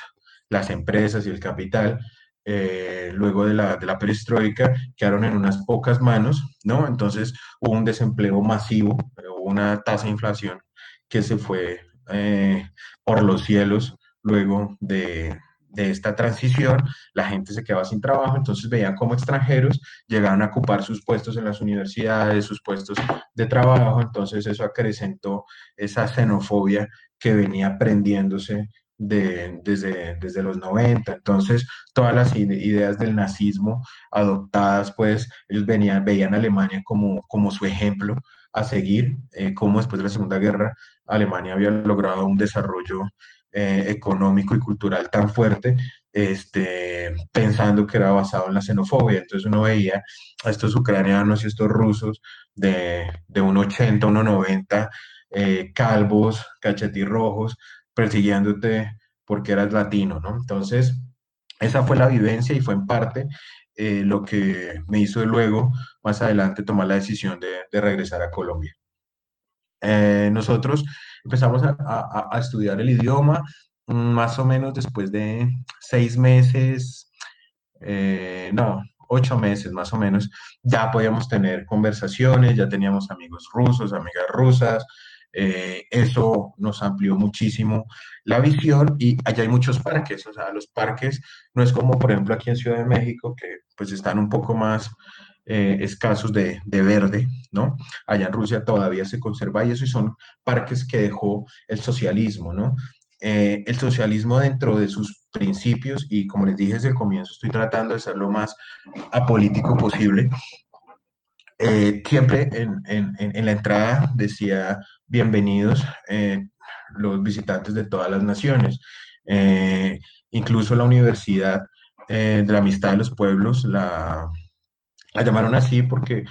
las empresas y el capital, eh, luego de la, de la perestroika, quedaron en unas pocas manos, ¿no? Entonces hubo un desempleo masivo, hubo una tasa de inflación que se fue eh, por los cielos luego de, de esta transición, la gente se quedaba sin trabajo, entonces veían como extranjeros llegaban a ocupar sus puestos en las universidades, sus puestos de trabajo, entonces eso acrecentó esa xenofobia que venía prendiéndose de, desde, desde los 90. Entonces, todas las ideas del nazismo adoptadas, pues ellos venían, veían a Alemania como, como su ejemplo a seguir, eh, como después de la Segunda Guerra Alemania había logrado un desarrollo eh, económico y cultural tan fuerte, este, pensando que era basado en la xenofobia. Entonces uno veía a estos ucranianos y estos rusos de, de un 80, 1,90, eh, calvos, cachetirrojos, persiguiéndote porque eras latino, ¿no? Entonces, esa fue la vivencia y fue en parte eh, lo que me hizo luego, más adelante, tomar la decisión de, regresar a Colombia. Eh, nosotros empezamos a, estudiar el idioma mm, más o menos después de seis meses, eh, no, ocho meses más o menos, ya podíamos tener conversaciones, ya teníamos amigos rusos, amigas rusas, eh, eso nos amplió muchísimo la visión y allá hay muchos parques, o sea, los parques no es como por ejemplo aquí en Ciudad de México que pues están un poco más eh, escasos de, verde, ¿no? Allá en Rusia todavía se conserva y eso y son parques que dejó el socialismo, ¿no? Eh, el socialismo dentro de sus principios y como les dije desde el comienzo, estoy tratando de ser lo más apolítico posible. Eh, siempre en, en, la entrada decía bienvenidos los visitantes de todas las naciones. incluso la Universidad de la Amistad de los Pueblos, la la llamaron así porque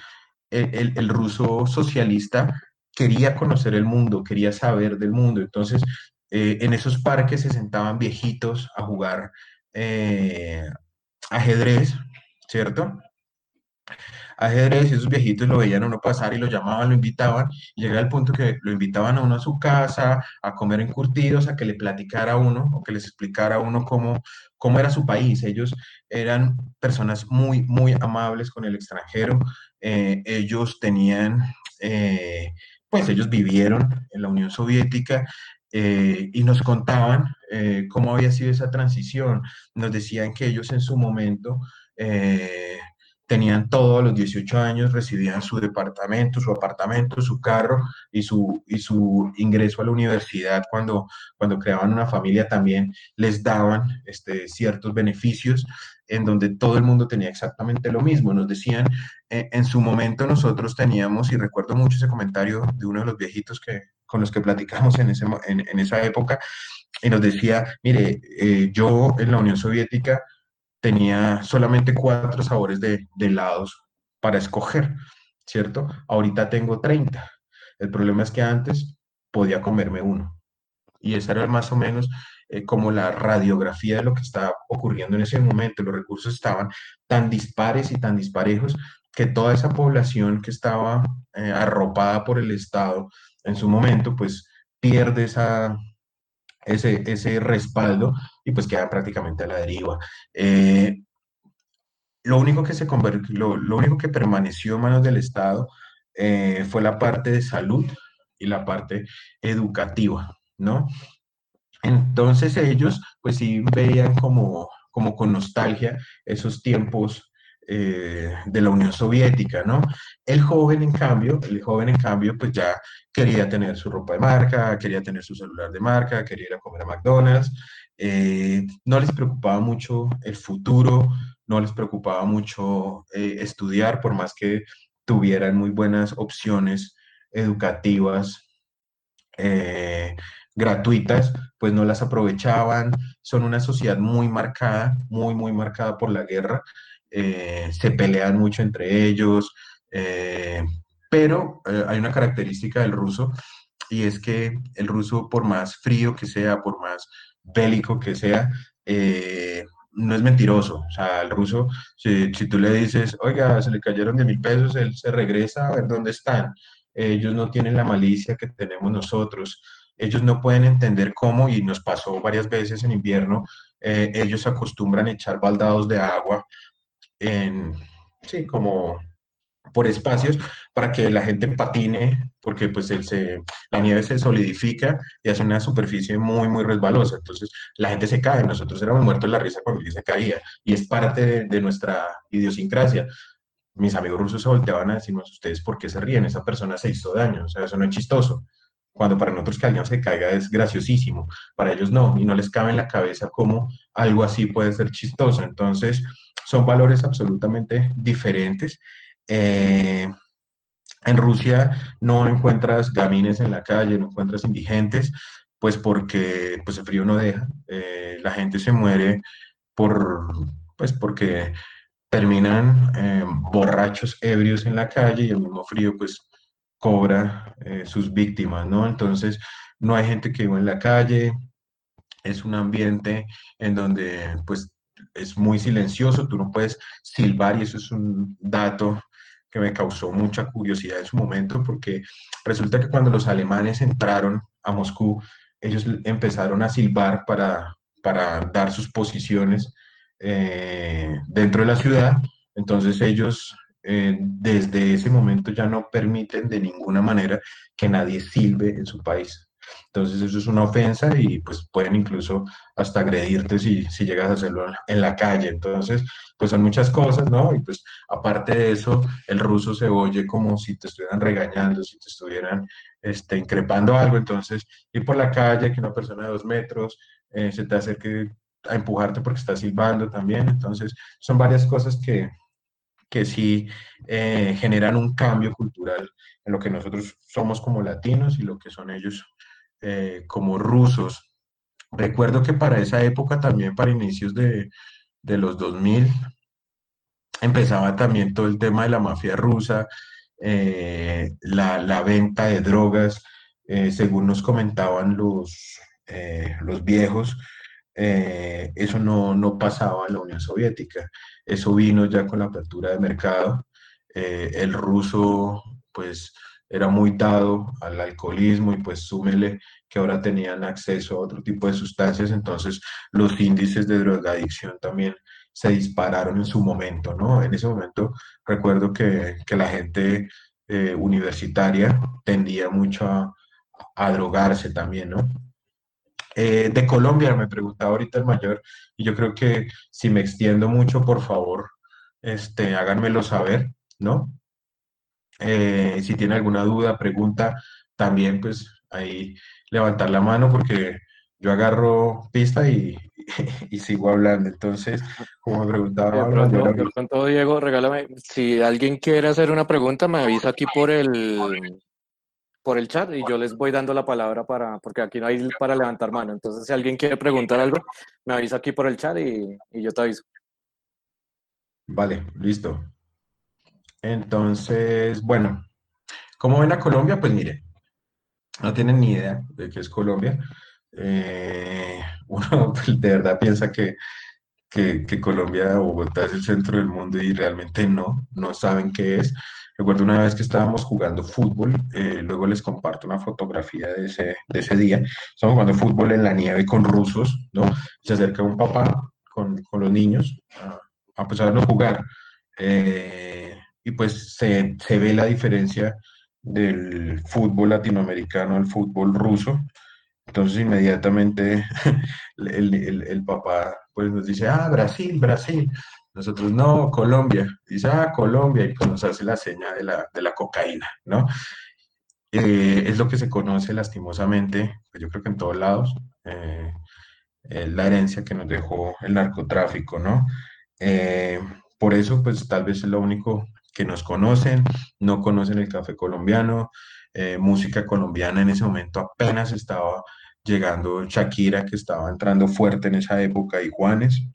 el, ruso socialista quería conocer el mundo, quería saber del mundo. Entonces, eh, en esos parques se sentaban viejitos a jugar eh, ajedrez, ¿cierto? Ajedrez y esos viejitos lo veían a uno pasar y lo llamaban, lo invitaban, y llega el punto que lo invitaban a uno a su casa, a comer encurtidos, a que le platicara a uno o que les explicara a uno cómo, cómo era su país. Ellos eran personas muy, muy amables con el extranjero. Eh, ellos tenían, eh, pues ellos vivieron en la Unión Soviética eh, y nos contaban cómo había sido esa transición. Nos decían que ellos en su momento tenían todos los 18 años, recibían su departamento, su apartamento, su carro y su, y su ingreso a la universidad cuando, cuando creaban una familia también les daban este, ciertos beneficios en donde todo el mundo tenía exactamente lo mismo. Nos decían, eh, en su momento nosotros teníamos, y recuerdo mucho ese comentario de uno de los viejitos que, con los que platicamos en, ese, en, esa época, y nos decía, mire, eh, yo en la Unión Soviética tenía solamente cuatro sabores de, helados para escoger, ¿cierto? Ahorita tengo 30. El problema es que antes podía comerme uno. Y esa era más o menos eh, como la radiografía de lo que estaba ocurriendo en ese momento. Los recursos estaban tan dispares y tan disparejos que toda esa población que estaba eh, arropada por el Estado en su momento, pues pierde esa, ese, ese respaldo y pues quedan prácticamente a la deriva. Eh, lo, único que se lo, lo, único que permaneció en manos del Estado eh, fue la parte de salud y la parte educativa, ¿no? Entonces ellos pues sí veían como, como con nostalgia esos tiempos eh, de la Unión Soviética, ¿no? El joven, en cambio, el joven, en cambio, pues ya quería tener su ropa de marca, quería tener su celular de marca, quería ir a comer a McDonald's, eh, no les preocupaba mucho el futuro, no les preocupaba mucho eh, estudiar, por más que tuvieran muy buenas opciones educativas gratuitas, pues no las aprovechaban. Son una sociedad muy marcada, muy, muy marcada por la guerra. Eh, se pelean mucho entre ellos, eh, pero eh, hay una característica del ruso y es que el ruso, por más frío que sea, por más bélico que sea, no es mentiroso. O sea, el ruso, si, si tú le dices, oiga, se le cayeron de mil pesos, él se regresa a ver dónde están. Ellos no tienen la malicia que tenemos nosotros. Ellos no pueden entender cómo, y nos pasó varias veces en invierno, eh, ellos acostumbran echar baldados de agua en, sí, como por espacios para que la gente patine, porque pues se, la nieve se solidifica y hace una superficie muy, muy resbalosa. Entonces la gente se cae. Nosotros éramos muertos de la risa cuando se caía y es parte de, nuestra idiosincrasia. Mis amigos rusos se volteaban a decirnos, ¿ustedes por qué se ríen? Esa persona se hizo daño, o sea, eso no es chistoso. Cuando para nosotros que alguien se caiga es graciosísimo, para ellos no, y no les cabe en la cabeza cómo algo así puede ser chistoso. Entonces, son valores absolutamente diferentes eh, en Rusia no encuentras gamines en la calle, no encuentras indigentes, pues porque pues el frío no deja. Eh, la gente se muere por, pues porque terminan eh, borrachos, ebrios en la calle y el mismo frío pues cobra sus víctimas, ¿no? Entonces no hay gente que vive en la calle, es un ambiente en donde pues es muy silencioso, tú no puedes silbar y eso es un dato que me causó mucha curiosidad en su momento, porque resulta que cuando los alemanes entraron a Moscú, ellos empezaron a silbar para, para dar sus posiciones eh, dentro de la ciudad. Entonces ellos eh, desde ese momento ya no permiten de ninguna manera que nadie silbe en su país. Entonces eso es una ofensa y pues pueden incluso hasta agredirte si, si llegas a hacerlo en la calle. Entonces, pues son muchas cosas, ¿no? Y pues aparte de eso, el ruso se oye como si te estuvieran regañando, si te estuvieran este, increpando algo. Entonces, ir por la calle, que una persona de dos metros eh, se te acerque a empujarte porque está silbando también. Entonces, son varias cosas que, que sí eh, generan un cambio cultural en lo que nosotros somos como latinos y lo que son ellos eh, como rusos. Recuerdo que para esa época, también para inicios de, de los 2000, empezaba también todo el tema de la mafia rusa, eh, la, la, venta de drogas, eh, según nos comentaban los, los viejos, eso no, no, pasaba en la Unión Soviética, eso vino ya con la apertura de mercado. el ruso, pues, era muy dado al alcoholismo y pues súmele que ahora tenían acceso a otro tipo de sustancias, entonces los índices de drogadicción también se dispararon en su momento, ¿no? En ese momento recuerdo que, que la gente eh, universitaria tendía mucho a, drogarse también, ¿no? Eh, de Colombia, me preguntaba ahorita el mayor, y yo creo que si me extiendo mucho, por favor, este, háganmelo saber, ¿no? Eh, si tiene alguna duda, pregunta, también pues ahí levantar la mano porque yo agarro pista y, y sigo hablando. Entonces, como me preguntaba... Pronto, Diego, regálame, si alguien quiere hacer una pregunta, me avisa aquí por el por el chat y yo les voy dando la palabra para, porque aquí no hay para levantar mano. Entonces, si alguien quiere preguntar algo, me avisa aquí por el chat y, y yo te aviso. Vale, listo. Entonces, bueno, ¿cómo ven a Colombia? Pues mire, no tienen ni idea de qué es Colombia. Eh, uno pues, de verdad piensa que, que, Colombia o Bogotá es el centro del mundo y realmente no, no saben qué es. Recuerdo una vez que estábamos jugando fútbol, eh, luego les comparto una fotografía de ese, de ese día. Estamos jugando fútbol en la nieve con rusos, ¿no? Se acerca un papá con, con los niños a, a pues, a jugar. Eh, y pues se, se, ve la diferencia del fútbol latinoamericano al fútbol ruso. Entonces inmediatamente el, el, papá pues nos dice, ah, Brasil, Brasil. Nosotros no, Colombia. Dice, ah, Colombia. Y pues nos hace la seña de la, de la cocaína, ¿no? Eh, es lo que se conoce lastimosamente, pues yo creo que en todos lados, eh, la herencia que nos dejó el narcotráfico, ¿no? Eh, por eso, pues tal vez es lo único que nos conocen, no conocen el café colombiano, eh, música colombiana en ese momento apenas estaba llegando Shakira, que estaba entrando fuerte en esa época, y Juanes,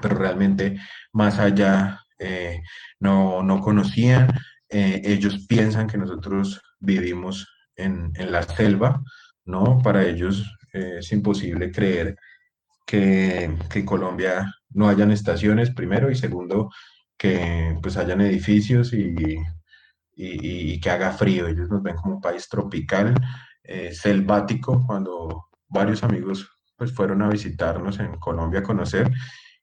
pero realmente más allá eh, no, no, conocían. Eh, ellos piensan que nosotros vivimos en, en, la selva, ¿no? Para ellos es imposible creer que, que Colombia no hayan estaciones, primero, y segundo, que pues hayan edificios y, y, que haga frío. Ellos nos ven como un país tropical, eh, selvático, cuando varios amigos pues fueron a visitarnos en Colombia a conocer.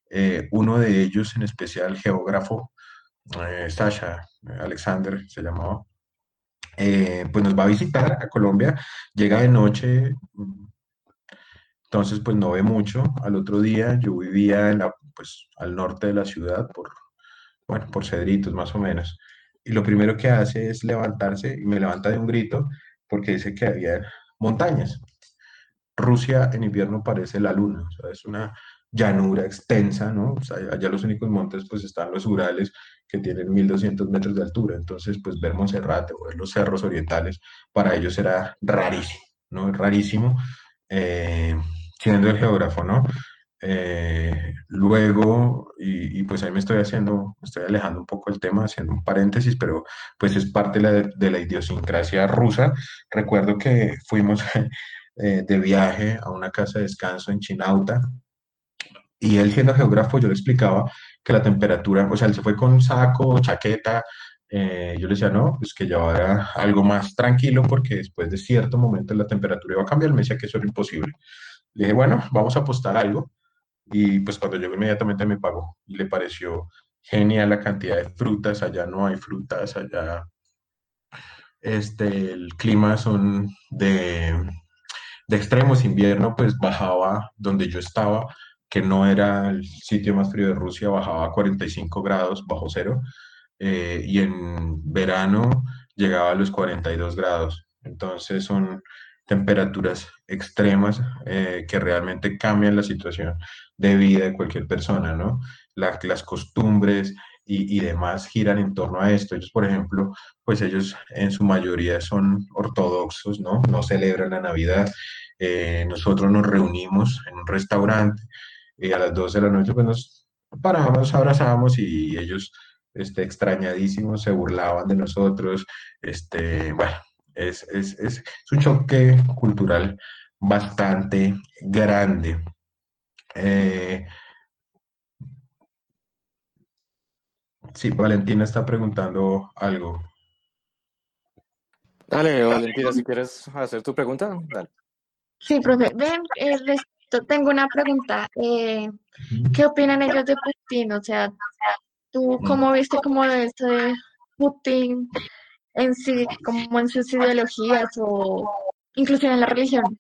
Eh, uno de ellos, en especial geógrafo, eh, Sasha Alexander se llamaba, pues nos va a visitar a Colombia, llega de noche, entonces pues no ve mucho. Al otro día yo vivía en la, pues, al norte de la ciudad, por, bueno, por Cedritos más o menos y lo primero que hace es levantarse y me levanta de un grito porque dice que había montañas. Rusia en invierno parece la luna, o sea, es una llanura extensa, ¿no? O sea, allá los únicos montes pues están los Urales que tienen 1200 metros de altura, entonces pues ver Monserrate o ver los cerros orientales para ellos era rarísimo, ¿no? Rarísimo, eh, siendo el geógrafo, ¿no? Eh, luego, y, pues ahí me estoy haciendo, estoy alejando un poco del tema, haciendo un paréntesis, pero pues es parte de la, idiosincrasia rusa. Recuerdo que fuimos eh, de viaje a una casa de descanso en Chinauta y él siendo geógrafo yo le explicaba que la temperatura, o sea, él se fue con saco, chaqueta, eh, yo le decía, no, pues que llevara algo más tranquilo porque después de cierto momento la temperatura iba a cambiar, me decía que eso era imposible. Le dije, bueno, vamos a apostar algo y pues cuando llegó inmediatamente me pagó y le pareció genial la cantidad de frutas, allá no hay frutas, allá este, el clima son de, de extremos, invierno pues bajaba donde yo estaba, que no era el sitio más frío de Rusia, bajaba a 45 grados bajo cero, eh, y en verano llegaba a los 42 grados. Entonces son temperaturas extremas eh, que realmente cambian la situación de vida de cualquier persona, ¿no? las costumbres y, demás giran en torno a esto. Ellos, por ejemplo, pues ellos en su mayoría son ortodoxos, ¿no? No celebran la Navidad. Eh, nosotros nos reunimos en un restaurante y a las 12 de la noche pues nos parábamos, abrazábamos y ellos este, extrañadísimos se burlaban de nosotros. Este, bueno, es, es, es, un choque cultural bastante grande. Eh, sí, Valentina está preguntando algo. Dale, Valentina, si quieres hacer tu pregunta, dale. Sí, profe. Ven, eh, tengo una pregunta. Eh, ¿Qué opinan ellos de Putin? O sea, ¿tú cómo viste como de este Putin en sí, como en sus ideologías o inclusive en la religión?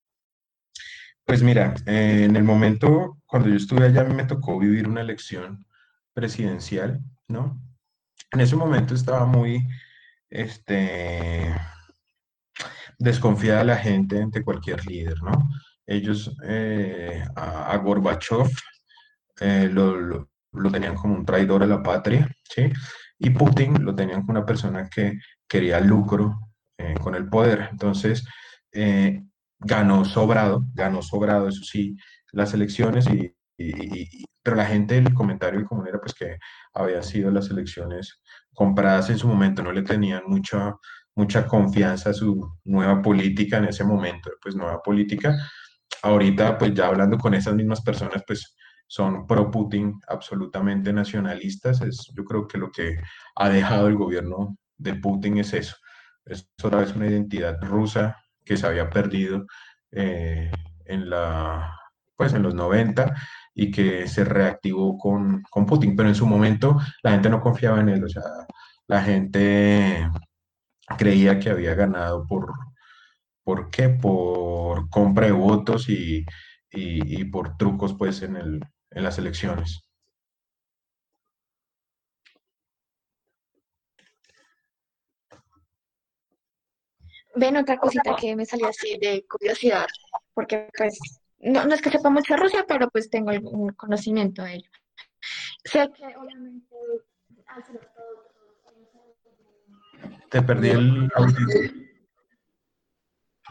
Pues mira, eh, en el momento cuando yo estuve allá me tocó vivir una elección presidencial, ¿no? En ese momento estaba muy, este, desconfiada la gente ante cualquier líder, ¿no? Ellos eh, a, Gorbachev eh, lo, tenían como un traidor a la patria, ¿sí? Y Putin lo tenían como una persona que quería lucro con el poder. Entonces, ganó sobrado, ganó sobrado, eso sí, las elecciones, y, pero la gente, el comentario común era pues que habían sido las elecciones compradas en su momento, no le tenían mucha, mucha confianza a su nueva política en ese momento, pues nueva política. Ahorita, pues ya hablando con esas mismas personas, pues son pro Putin, absolutamente nacionalistas. Es, yo creo que lo que ha dejado el gobierno de Putin es eso. Es otra vez una identidad rusa, que se había perdido eh, en, la, pues en los 90 y que se reactivó con, con, Putin. Pero en su momento la gente no confiaba en él, o sea, la gente creía que había ganado por, ¿por qué? Por compra de votos y, y, y por trucos pues en, el, en las elecciones. Ven otra cosita que me salió así de curiosidad, porque pues no, no es que sepa mucho de Rusia, pero pues tengo algún conocimiento de ello. Sé que obviamente Te perdí el audio.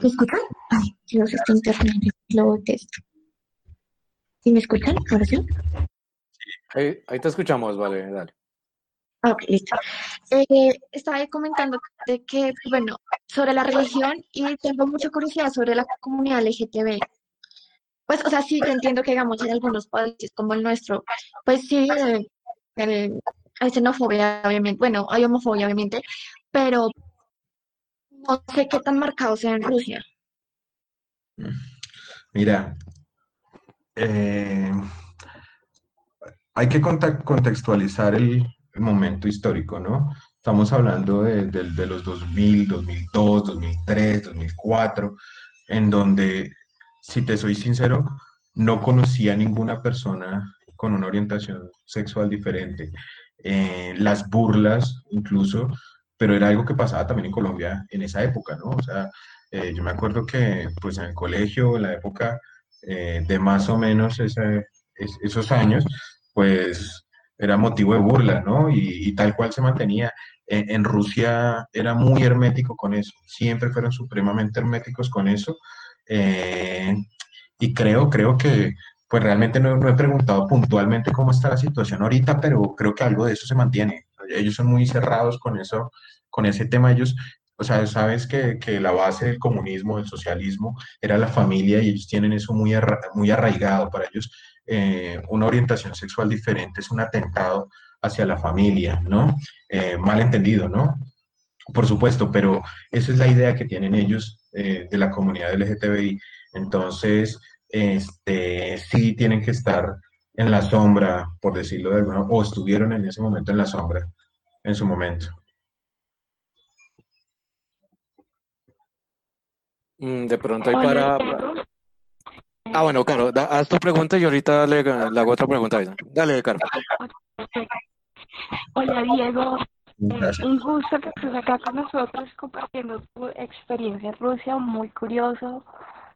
¿Me escuchan? Ay, Dios, está internet, lo detesto. ¿Sí me escuchan? ¿Ahora sí? Ahí, ahí te escuchamos, vale, dale. Ok, listo. Eh, estaba comentando de que, bueno, sobre la religión y tengo mucha curiosidad sobre la comunidad LGTB. pues, o sea, sí, yo entiendo que, digamos, en algunos países como el nuestro, pues sí, el, hay xenofobia, obviamente, bueno, hay homofobia, obviamente, pero no sé qué tan marcado sea en Rusia. Mira, eh, hay que contextualizar el, momento histórico, ¿no? Estamos hablando de, de, los 2000, 2002, 2003, 2004, en donde, si te soy sincero, no conocía ninguna persona con una orientación sexual diferente. Eh, las burlas incluso, pero era algo que pasaba también en Colombia en esa época, ¿no? O sea, eh, yo me acuerdo que pues en el colegio, en la época eh, de más o menos esos años, pues era motivo de burla, ¿no? Y, tal cual se mantenía. En, Rusia era muy hermético con eso, siempre fueron supremamente herméticos con eso. y creo, creo que pues realmente no, no, he preguntado puntualmente cómo está la situación ahorita, pero creo que algo de eso se mantiene. Ellos son muy cerrados con eso, con ese tema. Ellos, o sea, sabes que, que la base del comunismo, del socialismo, era la familia y ellos tienen eso muy, muy arraigado. Para ellos, eh, una orientación sexual diferente es un atentado hacia la familia, ¿no? Eh, mal entendido, ¿no? Por supuesto, pero esa es la idea que tienen ellos eh, de la comunidad LGTBI. Entonces, este, sí tienen que estar en la sombra, por decirlo de alguna o estuvieron en ese momento en la sombra, en su momento. Mm, de pronto hay para... Ah, bueno, Caro, haz tu pregunta y ahorita le, hago otra pregunta. Dale, Caro. Hola, Diego. un gusto que estés acá con nosotros compartiendo tu experiencia en Rusia, muy curioso,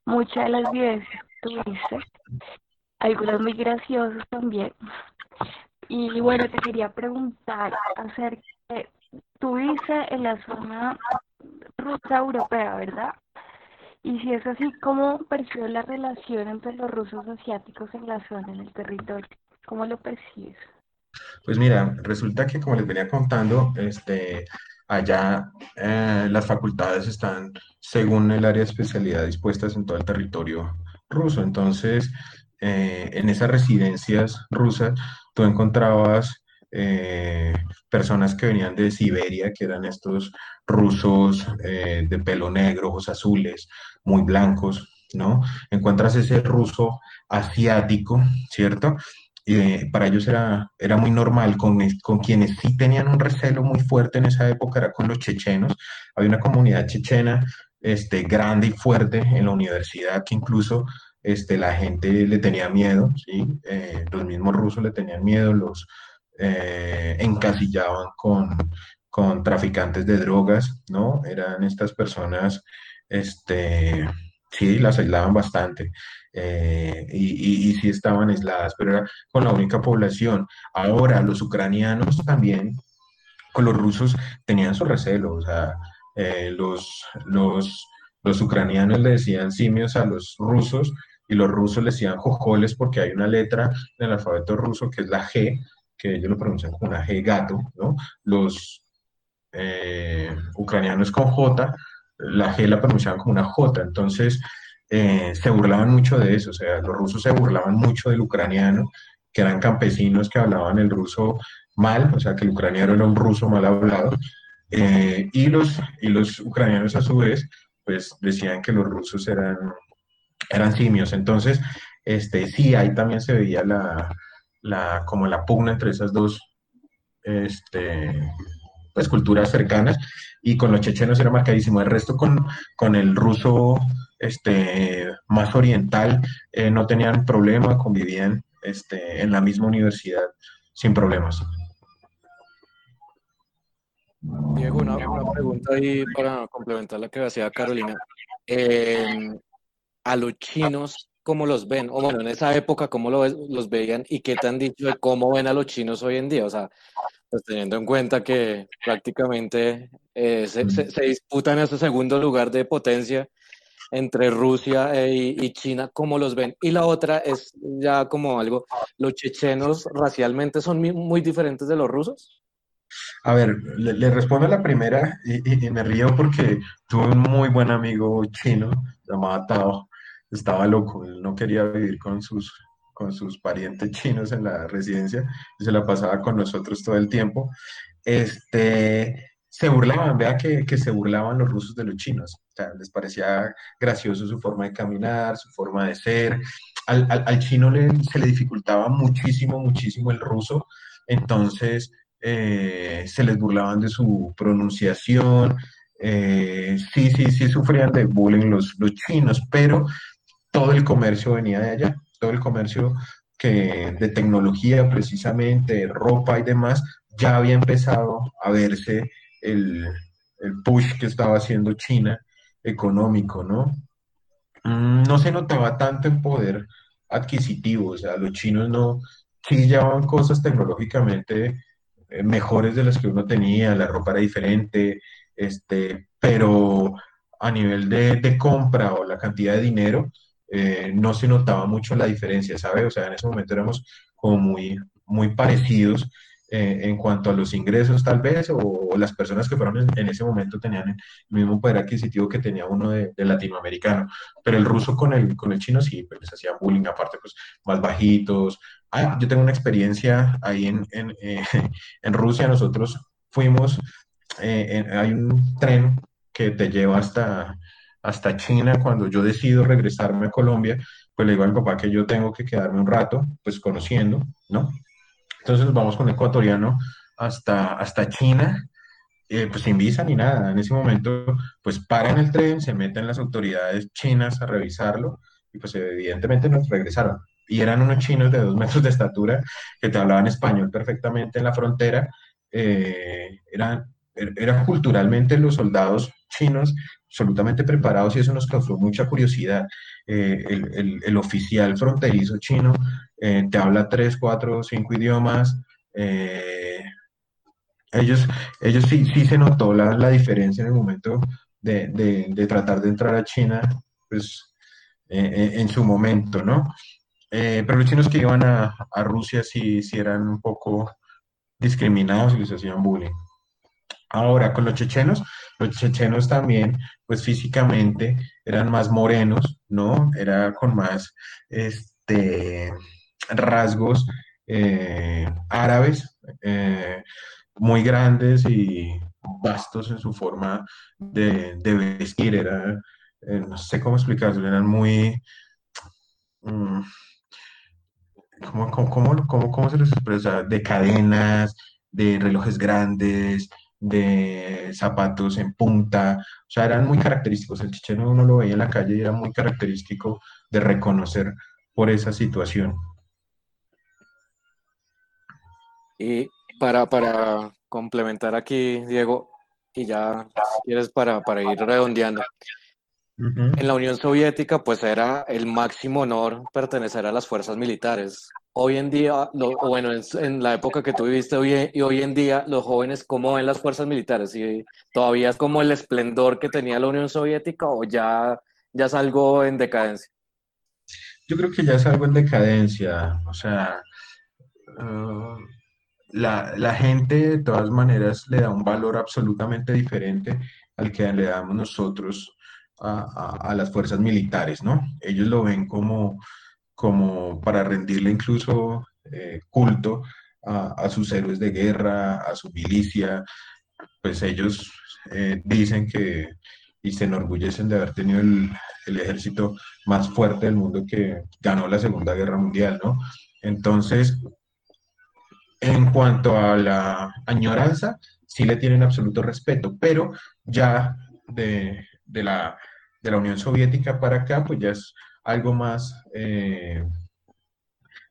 muchas de las vivencias tuviste, algunas muy graciosas también. Y bueno, te quería preguntar acerca de, tuviste en la zona rusa europea, ¿verdad? Y si es así, ¿cómo percibes la relación entre los rusos asiáticos en la zona, en el territorio? ¿Cómo lo percibes? Pues mira, resulta que como les venía contando, este, allá eh, las facultades están según el área de especialidad dispuestas en todo el territorio ruso. Entonces, eh, en esas residencias rusas, tú encontrabas eh, personas que venían de Siberia, que eran estos rusos eh, de pelo negro, ojos azules, muy blancos, ¿no? Encuentras ese ruso asiático, ¿cierto? Y para ellos era, era muy normal, con, con quienes sí tenían un recelo muy fuerte en esa época era con los chechenos. Había una comunidad chechena este, grande y fuerte en la universidad que incluso este, la gente le tenía miedo, ¿sí? Eh, los mismos rusos le tenían miedo, los eh, encasillaban con, con, traficantes de drogas, ¿no? Eran estas personas, este, sí, las aislaban bastante. Eh, y, y, sí estaban aisladas, pero era con la única población. Ahora, los ucranianos también, con los rusos, tenían su recelo, o sea, eh, los, los, los ucranianos le decían simios a los rusos y los rusos le decían jojoles porque hay una letra en el alfabeto ruso que es la G, que ellos lo pronuncian como una G gato, ¿no? Los eh, ucranianos con J, la G la pronunciaban como una J, entonces eh, se burlaban mucho de eso, o sea, los rusos se burlaban mucho del ucraniano, que eran campesinos que hablaban el ruso mal, o sea, que el ucraniano era un ruso mal hablado, eh, y, los, y los ucranianos a su vez, pues decían que los rusos eran, eran simios. Entonces, este, sí, ahí también se veía la, la, como la pugna entre esas dos este, pues, culturas cercanas. Y con los chechenos era marcadísimo. El resto con, con el ruso este, más oriental eh, no tenían problema, convivían este, en la misma universidad sin problemas. Diego, una, pregunta ahí para complementar la que hacía Carolina. Em, a los chinos, ¿cómo los ven? O bueno, en esa época, ¿cómo los veían? ¿Y qué te han dicho de cómo ven a los chinos hoy en día? O sea, pues teniendo en cuenta que prácticamente eh, se, disputan ese segundo lugar de potencia entre Rusia e, y China, ¿cómo los ven? Y la otra es ya como algo, ¿los chechenos racialmente son muy diferentes de los rusos? A ver, le, respondo a la primera y, me río porque tuve un muy buen amigo chino llamado Tao estaba loco, él no quería vivir con sus, con sus parientes chinos en la residencia, se la pasaba con nosotros todo el tiempo. Este, se burlaban, vea que, que, se burlaban los rusos de los chinos, les parecía gracioso su forma de caminar, su forma de ser. Al, al, al chino le, se le dificultaba muchísimo, muchísimo el ruso, entonces eh, se les burlaban de su pronunciación, eh, sí, sí, sí sufrían de bullying los, los chinos, pero todo el comercio venía de allá, todo el comercio que de tecnología precisamente, ropa y demás, ya había empezado a verse el, el push que estaba haciendo China económico, ¿no? Mm, no se notaba tanto en poder adquisitivo, o sea, los chinos no, sí llevaban cosas tecnológicamente eh, mejores de las que uno tenía, la ropa era diferente, este, pero a nivel de, de compra o la cantidad de dinero, eh, no se notaba mucho la diferencia, ¿sabe? O sea, en ese momento éramos como muy, muy parecidos eh, en cuanto a los ingresos tal vez, o, las personas que fueron en, ese momento tenían el mismo poder adquisitivo que tenía uno de, latinoamericano. Pero el ruso con el, con el chino sí, pues les hacían bullying, aparte pues más bajitos. Ah, yo tengo una experiencia ahí en, en, eh, en Rusia, nosotros fuimos, eh, hay un tren que te lleva hasta, hasta China, cuando yo decido regresarme a Colombia, pues le digo a mi papá que yo tengo que quedarme un rato, pues conociendo, ¿no? Entonces vamos con un ecuatoriano hasta, hasta China, eh, pues sin visa ni nada. En ese momento, pues paran el tren, se meten las autoridades chinas a revisarlo y pues evidentemente nos regresaron. Y eran unos chinos de dos metros de estatura que te hablaban español perfectamente en la frontera. Eh, eran, er, eran culturalmente los soldados chinos absolutamente preparados y eso nos causó mucha curiosidad. Eh, el, el, el, oficial fronterizo chino eh, te habla tres, cuatro, cinco idiomas. Eh, ellos, ellos sí, sí se notó la, la diferencia en el momento de, de, de, tratar de entrar a China, pues en su momento, ¿no? pero los chinos que iban a, a Rusia sí, sí eran un poco discriminados y les hacían bullying. Ahora, con los chechenos, los chechenos también, pues físicamente eran más morenos, ¿no? Era con más este, rasgos eh, árabes, eh, muy grandes y vastos en su forma de, vestir. Era, eh, no sé cómo explicarlo, eran muy... Um, ¿cómo, cómo, cómo, cómo, se les expresa? De cadenas, de relojes grandes, de zapatos en punta, o sea, eran muy característicos. El chicheno uno lo veía en la calle y era muy característico de reconocer por esa situación. Y para, para complementar aquí, Diego, y ya si quieres para, para ir redondeando, en la Unión Soviética, pues era el máximo honor pertenecer a las fuerzas militares. Hoy en día, bueno, en, la época que tú viviste hoy, y hoy en día, los jóvenes, ¿cómo ven las fuerzas militares? ¿Y ¿Todavía es como el esplendor que tenía la Unión Soviética o ya, ya es algo en decadencia? Yo creo que ya es algo en decadencia. O sea, uh, la, la gente de todas maneras le da un valor absolutamente diferente al que le damos nosotros a, a, las fuerzas militares, ¿no? Ellos lo ven como, como para rendirle incluso eh, culto a, a, sus héroes de guerra, a su milicia, pues ellos eh, dicen que y se enorgullecen de haber tenido el, el, ejército más fuerte del mundo que ganó la Segunda Guerra Mundial, ¿no? Entonces, en cuanto a la añoranza, sí le tienen absoluto respeto, pero ya de, de la de la Unión Soviética para acá, pues ya es algo más eh,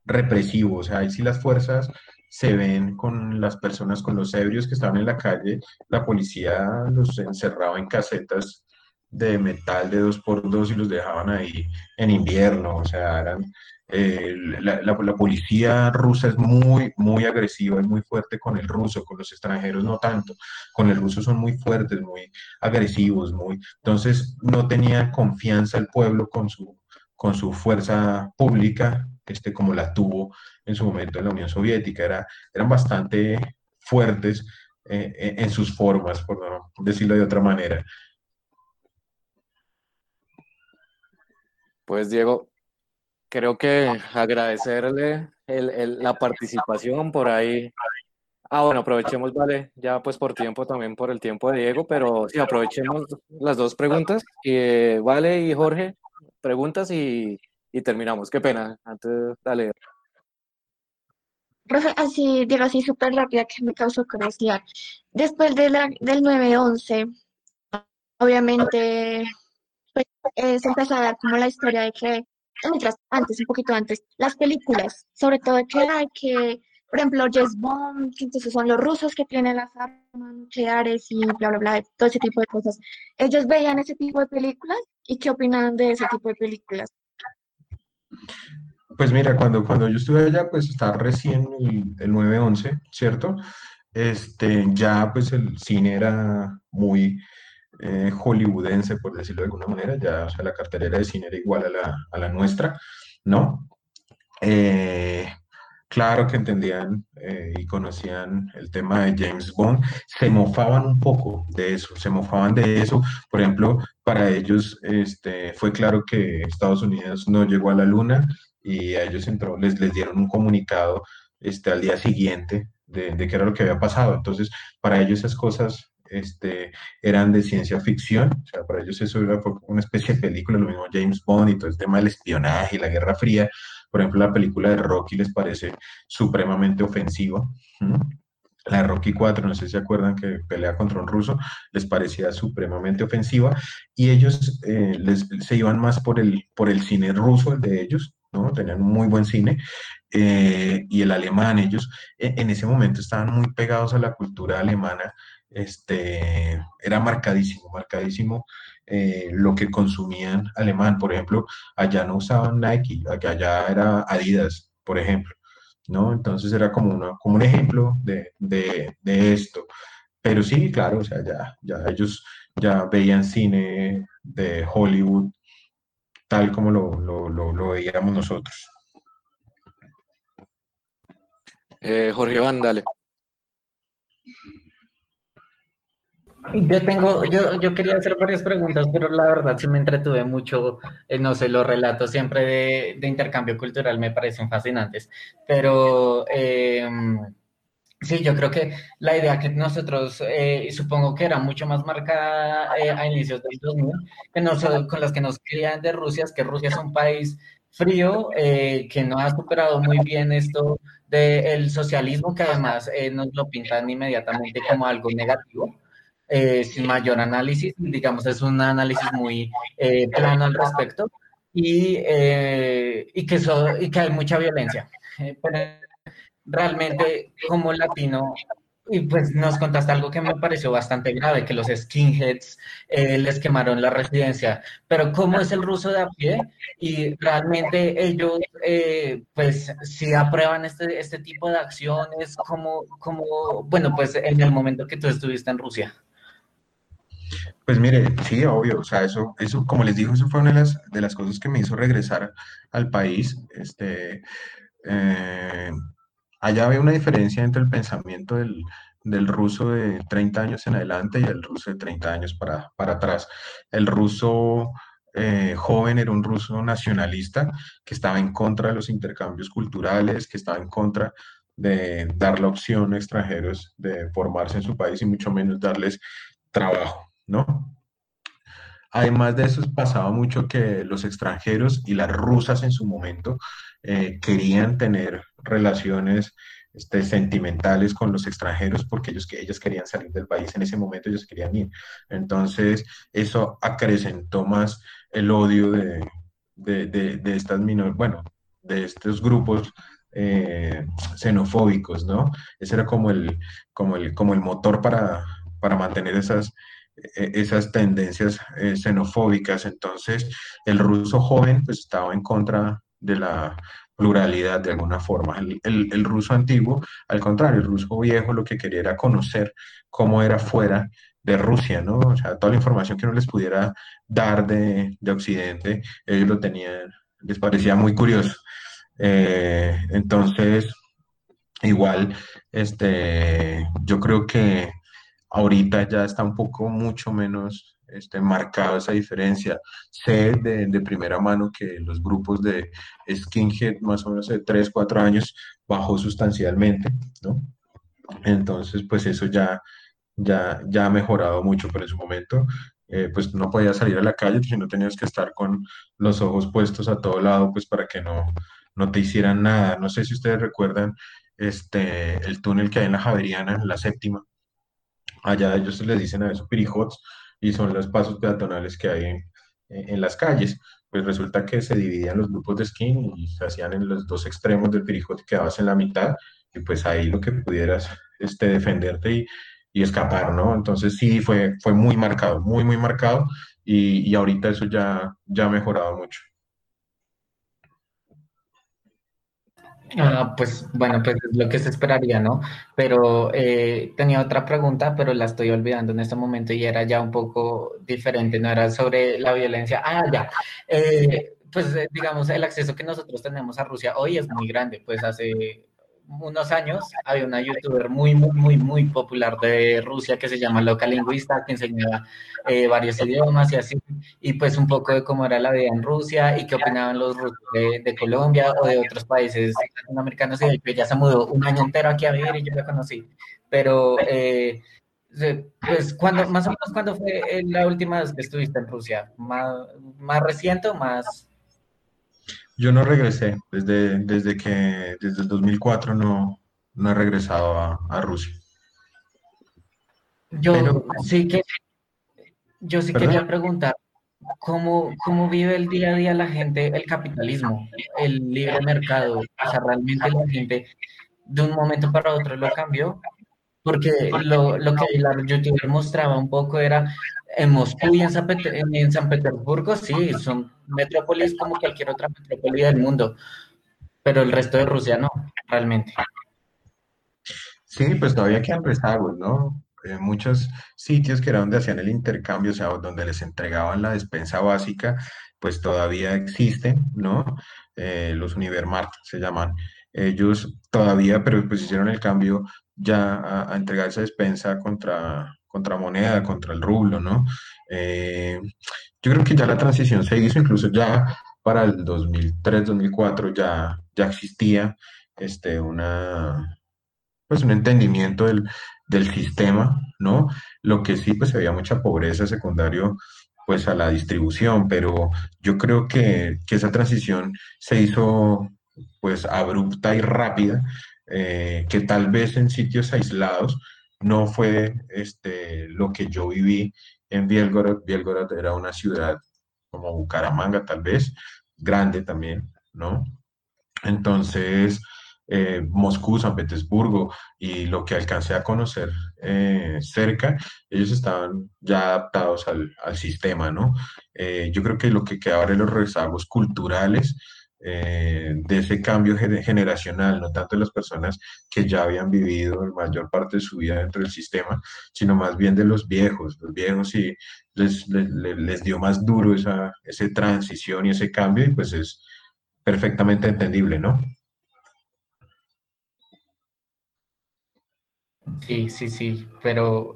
represivo. O sea, ahí sí las fuerzas se ven con las personas, con los ebrios que estaban en la calle, la policía los encerraba en casetas de metal de dos por dos y los dejaban ahí en invierno, o sea, eran eh, la, la, la, policía rusa es muy, muy agresiva, es muy fuerte con el ruso, con los extranjeros no tanto, con el ruso son muy fuertes, muy agresivos, muy, entonces no tenía confianza el pueblo con su, con su fuerza pública, este, como la tuvo en su momento en la Unión Soviética, Era, eran bastante fuertes eh, en sus formas, por decirlo de otra manera. Pues Diego, creo que agradecerle la participación por ahí. Ah, bueno, aprovechemos, vale, ya pues por tiempo también por el tiempo de Diego, pero sí, aprovechemos las dos preguntas. Y, vale y Jorge, preguntas y, y terminamos. Qué pena, antes, dale. Así, digo así súper rápida que me causó curiosidad. Después de del 9-11, obviamente pues, eh, se empezó como la historia de que, mientras, antes, un poquito antes, las películas, sobre todo que hay que, por ejemplo, James Bond, que entonces son los rusos que tienen las armas nucleares y bla, bla, bla, todo ese tipo de cosas. Ellos veían ese tipo de películas y qué opinan de ese tipo de películas. Pues mira, cuando, cuando yo estuve allá, pues estaba recién el, el 9-11, ¿cierto? Este, ya pues el cine era muy eh, hollywoodense, por decirlo de alguna manera, ya, o sea, la cartelera de cine era igual a la, a la nuestra, ¿no? Eh, claro que entendían eh, y conocían el tema de James Bond, se mofaban un poco de eso, se mofaban de eso, por ejemplo, para ellos este, fue claro que Estados Unidos no llegó a la luna y a ellos entró, les, les dieron un comunicado este, al día siguiente de, qué era lo que había pasado, entonces para ellos esas cosas este, eran de ciencia ficción, o sea, para ellos eso era una especie de película, lo mismo James Bond y todo el tema del espionaje y la Guerra Fría, por ejemplo, la película de Rocky les parece supremamente ofensiva. La Rocky 4, no sé si se acuerdan que pelea contra un ruso, les parecía supremamente ofensiva y ellos eh, les, se iban más por el, por el cine ruso, el de ellos, ¿no? Tenían muy buen cine eh, y el alemán, ellos e, en ese momento estaban muy pegados a la cultura alemana este, era marcadísimo, marcadísimo eh, lo que consumían alemán. Por ejemplo, allá no usaban Nike, allá era Adidas, por ejemplo, ¿no? Entonces era como, una, como un ejemplo de, esto. Pero sí, claro, o sea, ya, ya ellos ya veían cine de Hollywood tal como lo, lo, veíamos nosotros. Eh, Jorge Van, dale. Yo tengo, yo, yo quería hacer varias preguntas, pero la verdad sí me entretuve mucho, eh, no sé, los relatos siempre de, de, intercambio cultural me parecen fascinantes, pero eh, sí, yo creo que la idea que nosotros, eh, supongo que era mucho más marcada a inicios del 2000, que no, con las que nos querían de Rusia, es que Rusia es un país frío, que no ha superado muy bien esto del socialismo, que además nos lo pintan inmediatamente como algo negativo. Eh, sin mayor análisis, digamos, es un análisis muy eh, plano al respecto y, eh, y, que y que hay mucha violencia. realmente, como latino, y pues nos contaste algo que me pareció bastante grave, que los skinheads les quemaron la residencia, pero ¿cómo es el ruso de a pie? Y realmente ellos, pues, si aprueban este, este tipo de acciones, como, como, bueno, pues en el momento que tú estuviste en Rusia. Pues mire, sí, obvio, o sea, eso, eso, como les digo, eso fue una de las, de las cosas que me hizo regresar al país. Este, eh, allá había una diferencia entre el pensamiento del, del, ruso de 30 años en adelante y el ruso de 30 años para, para atrás. El ruso eh, joven era un ruso nacionalista que estaba en contra de los intercambios culturales, que estaba en contra de dar la opción a extranjeros de formarse en su país y mucho menos darles trabajo. ¿No? Además de eso, pasaba mucho que los extranjeros y las rusas en su momento eh, querían tener relaciones este, sentimentales con los extranjeros porque ellos, ellos querían salir del país en ese momento, ellos querían ir. Entonces, eso acrecentó más el odio de, de, estas bueno, de estos grupos eh, xenofóbicos, ¿no? Ese era como el, como el, como el motor para, para mantener esas, esas tendencias eh, xenofóbicas. Entonces, el ruso joven pues, estaba en contra de la pluralidad de alguna forma. El, ruso antiguo, al contrario, el ruso viejo lo que quería era conocer cómo era fuera de Rusia, ¿no? O sea, toda la información que no les pudiera dar de, Occidente, ellos lo tenían, les parecía muy curioso. Eh, entonces, igual, este, yo creo que ahorita ya está un poco mucho menos este, marcado esa diferencia. Sé de, de, primera mano que los grupos de skinhead, más o menos de 3, 4 años, bajó sustancialmente, ¿no? Entonces, pues eso ya, ya, ya ha mejorado mucho, pero en su momento, eh, pues no podías salir a la calle, sino tenías que estar con los ojos puestos a todo lado, pues para que no, no te hicieran nada. No sé si ustedes recuerdan este, el túnel que hay en la Javeriana, en la séptima. Allá ellos les dicen a eso pirijots y son los pasos peatonales que hay en, las calles. Pues resulta que se dividían los grupos de skin y se hacían en los dos extremos del pirijote, quedabas en la mitad y pues ahí lo que pudieras este, defenderte y, y escapar, ¿no? Entonces sí, fue, fue muy marcado, muy, muy marcado y, y ahorita eso ya, ya ha mejorado mucho. Ah, pues bueno, pues es lo que se esperaría, ¿no? Pero eh, tenía otra pregunta, pero la estoy olvidando en este momento y era ya un poco diferente, no era sobre la violencia. Ah, ya. Eh, pues eh, digamos, el acceso que nosotros tenemos a Rusia hoy es muy grande, pues hace unos años había una youtuber muy, muy, muy, muy popular de Rusia que se llama Loca Lingüista, que enseñaba eh, varios idiomas y así, y pues un poco de cómo era la vida en Rusia y qué opinaban los rusos de, Colombia o de otros países latinoamericanos, y ella se mudó un año entero aquí a vivir y yo la conocí. Pero, eh, pues, cuando, más o menos, ¿cuándo fue la última vez que estuviste en Rusia? ¿Más, más reciente o más yo no regresé, desde, desde que, desde el 2004 no, no he regresado a, Rusia. Yo sí que, yo sí quería preguntar, ¿cómo, ¿cómo vive el día a día la gente el capitalismo, el libre mercado? O sea, realmente la gente de un momento para otro lo cambió, porque lo, lo que la youtuber mostraba un poco era en Moscú y en San, en San Petersburgo, sí, son metrópolis como cualquier otra metrópoli del mundo, pero el resto de Rusia no, realmente. Sí, pues todavía quedan rezagos, ¿no? En muchos sitios que era donde hacían el intercambio, o sea, donde les entregaban la despensa básica, pues todavía existen, ¿no? Eh, los Univermart se llaman. Ellos todavía, pero pues hicieron el cambio ya a, a entregar esa despensa contra, contra moneda, contra el rublo, ¿no? Eh, yo creo que ya la transición se hizo, incluso ya para el 2003, 2004 ya, ya existía este, una, pues un entendimiento del, del sistema, ¿no? Lo que sí, pues había mucha pobreza secundario pues a la distribución, pero yo creo que, que esa transición se hizo pues abrupta y rápida, eh, que tal vez en sitios aislados no fue este, lo que yo viví en Bielgorod. Bielgorod era una ciudad como Bucaramanga tal vez, grande también, ¿no? Entonces, eh, Moscú, San Petersburgo y lo que alcancé a conocer eh, cerca, ellos estaban ya adaptados al, sistema, ¿no? Eh, yo creo que lo que queda ahora los rezagos culturales eh, de ese cambio generacional, no tanto de las personas que ya habían vivido la mayor parte de su vida dentro del sistema, sino más bien de los viejos. Los viejos y les, les, dio más duro esa, transición y ese cambio y pues es perfectamente entendible, ¿no? Sí, sí, sí, pero,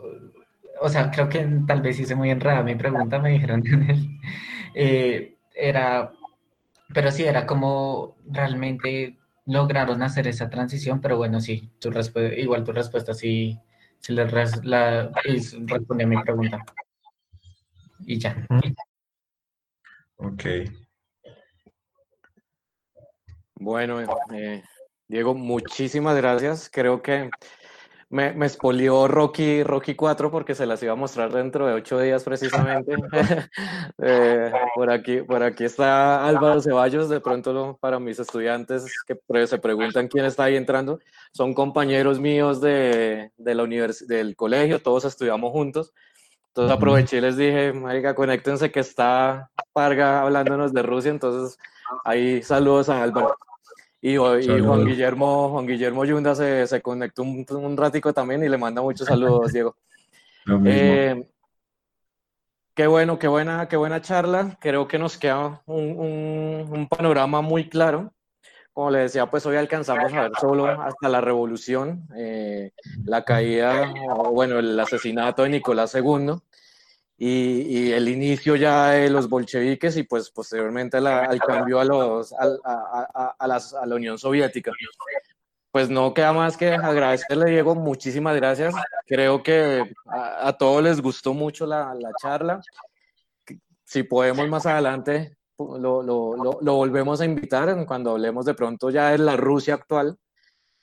o sea, creo que tal vez hice muy enredada mi pregunta, me dijeron, eh, era pero sí, era como realmente lograron hacer esa transición, pero bueno, sí, tu igual tu respuesta sí, sí le la, responde a mi pregunta. Y ya. Ok. Bueno, eh, Diego, muchísimas gracias. Creo que me, me expolió Rocky, Rocky 4 porque se las iba a mostrar dentro de ocho días precisamente. Eh, por, aquí, por aquí está Álvaro Ceballos, de pronto para mis estudiantes que se preguntan quién está ahí entrando, son compañeros míos de, de la del colegio, todos estudiamos juntos. Entonces aproveché y les dije, oiga, conéctense que está Parga hablándonos de Rusia, entonces ahí saludos a Álvaro. Y, Juan Guillermo, Juan Guillermo Yunda se, se conectó un, un, ratico también y le manda muchos saludos, Diego. Eh, qué bueno, qué buena, qué buena charla. Creo que nos queda un, un, un, panorama muy claro. Como le decía, pues hoy alcanzamos a ver solo hasta la revolución, eh, la caída, o bueno, el asesinato de Nicolás II. Y, el inicio ya de los bolcheviques y pues posteriormente al cambio a, los, a, a, la Unión Soviética. Pues no queda más que agradecerle, Diego, muchísimas gracias. Creo que a, todos les gustó mucho la, la, charla. Si podemos más adelante, lo, lo, lo, volvemos a invitar cuando hablemos de pronto ya de la Rusia actual,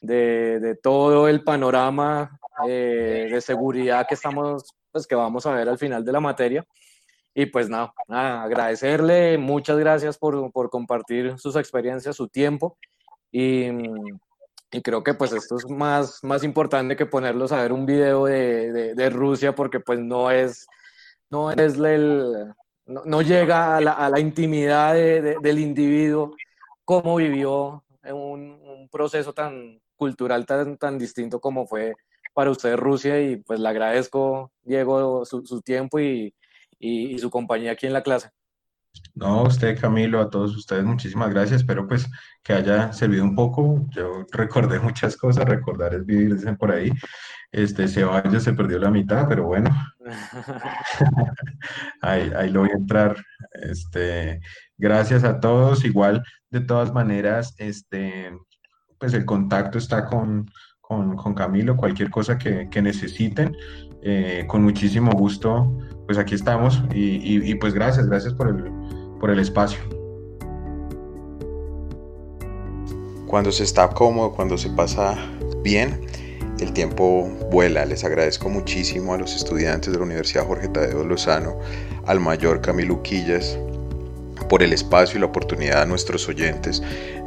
de, de todo el panorama eh, de seguridad que estamos pues, que vamos a ver al final de la materia. Y pues nada, agradecerle, muchas gracias por, por, compartir sus experiencias, su tiempo. Y, y, creo que pues esto es más, más importante que ponerlos a ver un video de, de, Rusia porque pues no es, no es el, no, llega a la, a la intimidad del individuo, cómo vivió un, un, proceso tan cultural tan, tan distinto como fue para usted Rusia y pues le agradezco, Diego, su, su tiempo y, y, su compañía aquí en la clase. No, usted Camilo, a todos ustedes muchísimas gracias. Espero pues que haya servido un poco. Yo recordé muchas cosas, recordar es vivir, dicen por ahí. Este Ceballos se perdió la mitad, pero bueno. ahí, ahí lo voy a entrar. Este, gracias a todos. Igual, de todas maneras, este, pues el contacto está con, con, Camilo, cualquier cosa que, necesiten, eh, con muchísimo gusto, pues aquí estamos y, pues gracias, gracias por el, por el espacio. Cuando se está cómodo, cuando se pasa bien, el tiempo vuela. Les agradezco muchísimo a los estudiantes de la Universidad Jorge Tadeo Lozano, al mayor Camilo Quillas, por el espacio y la oportunidad a nuestros oyentes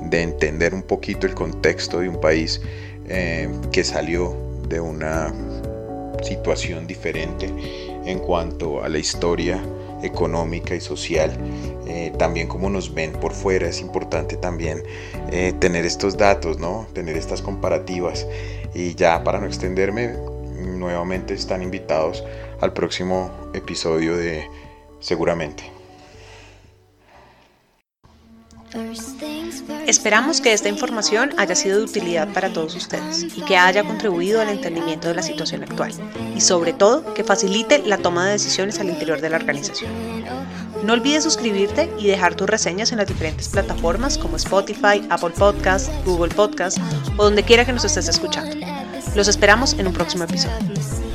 de entender un poquito el contexto de un país eh, que salió de una situación diferente en cuanto a la historia económica y social, eh, también como nos ven por fuera, es importante también eh, tener estos datos, ¿no? tener estas comparativas. Y ya para no extenderme, nuevamente están invitados al próximo episodio de Seguramente. Esperamos que esta información haya sido de utilidad para todos ustedes y que haya contribuido al entendimiento de la situación actual y sobre todo que facilite la toma de decisiones al interior de la organización. No olvides suscribirte y dejar tus reseñas en las diferentes plataformas como Spotify, Apple Podcast, Google Podcast o donde quiera que nos estés escuchando. Los esperamos en un próximo episodio.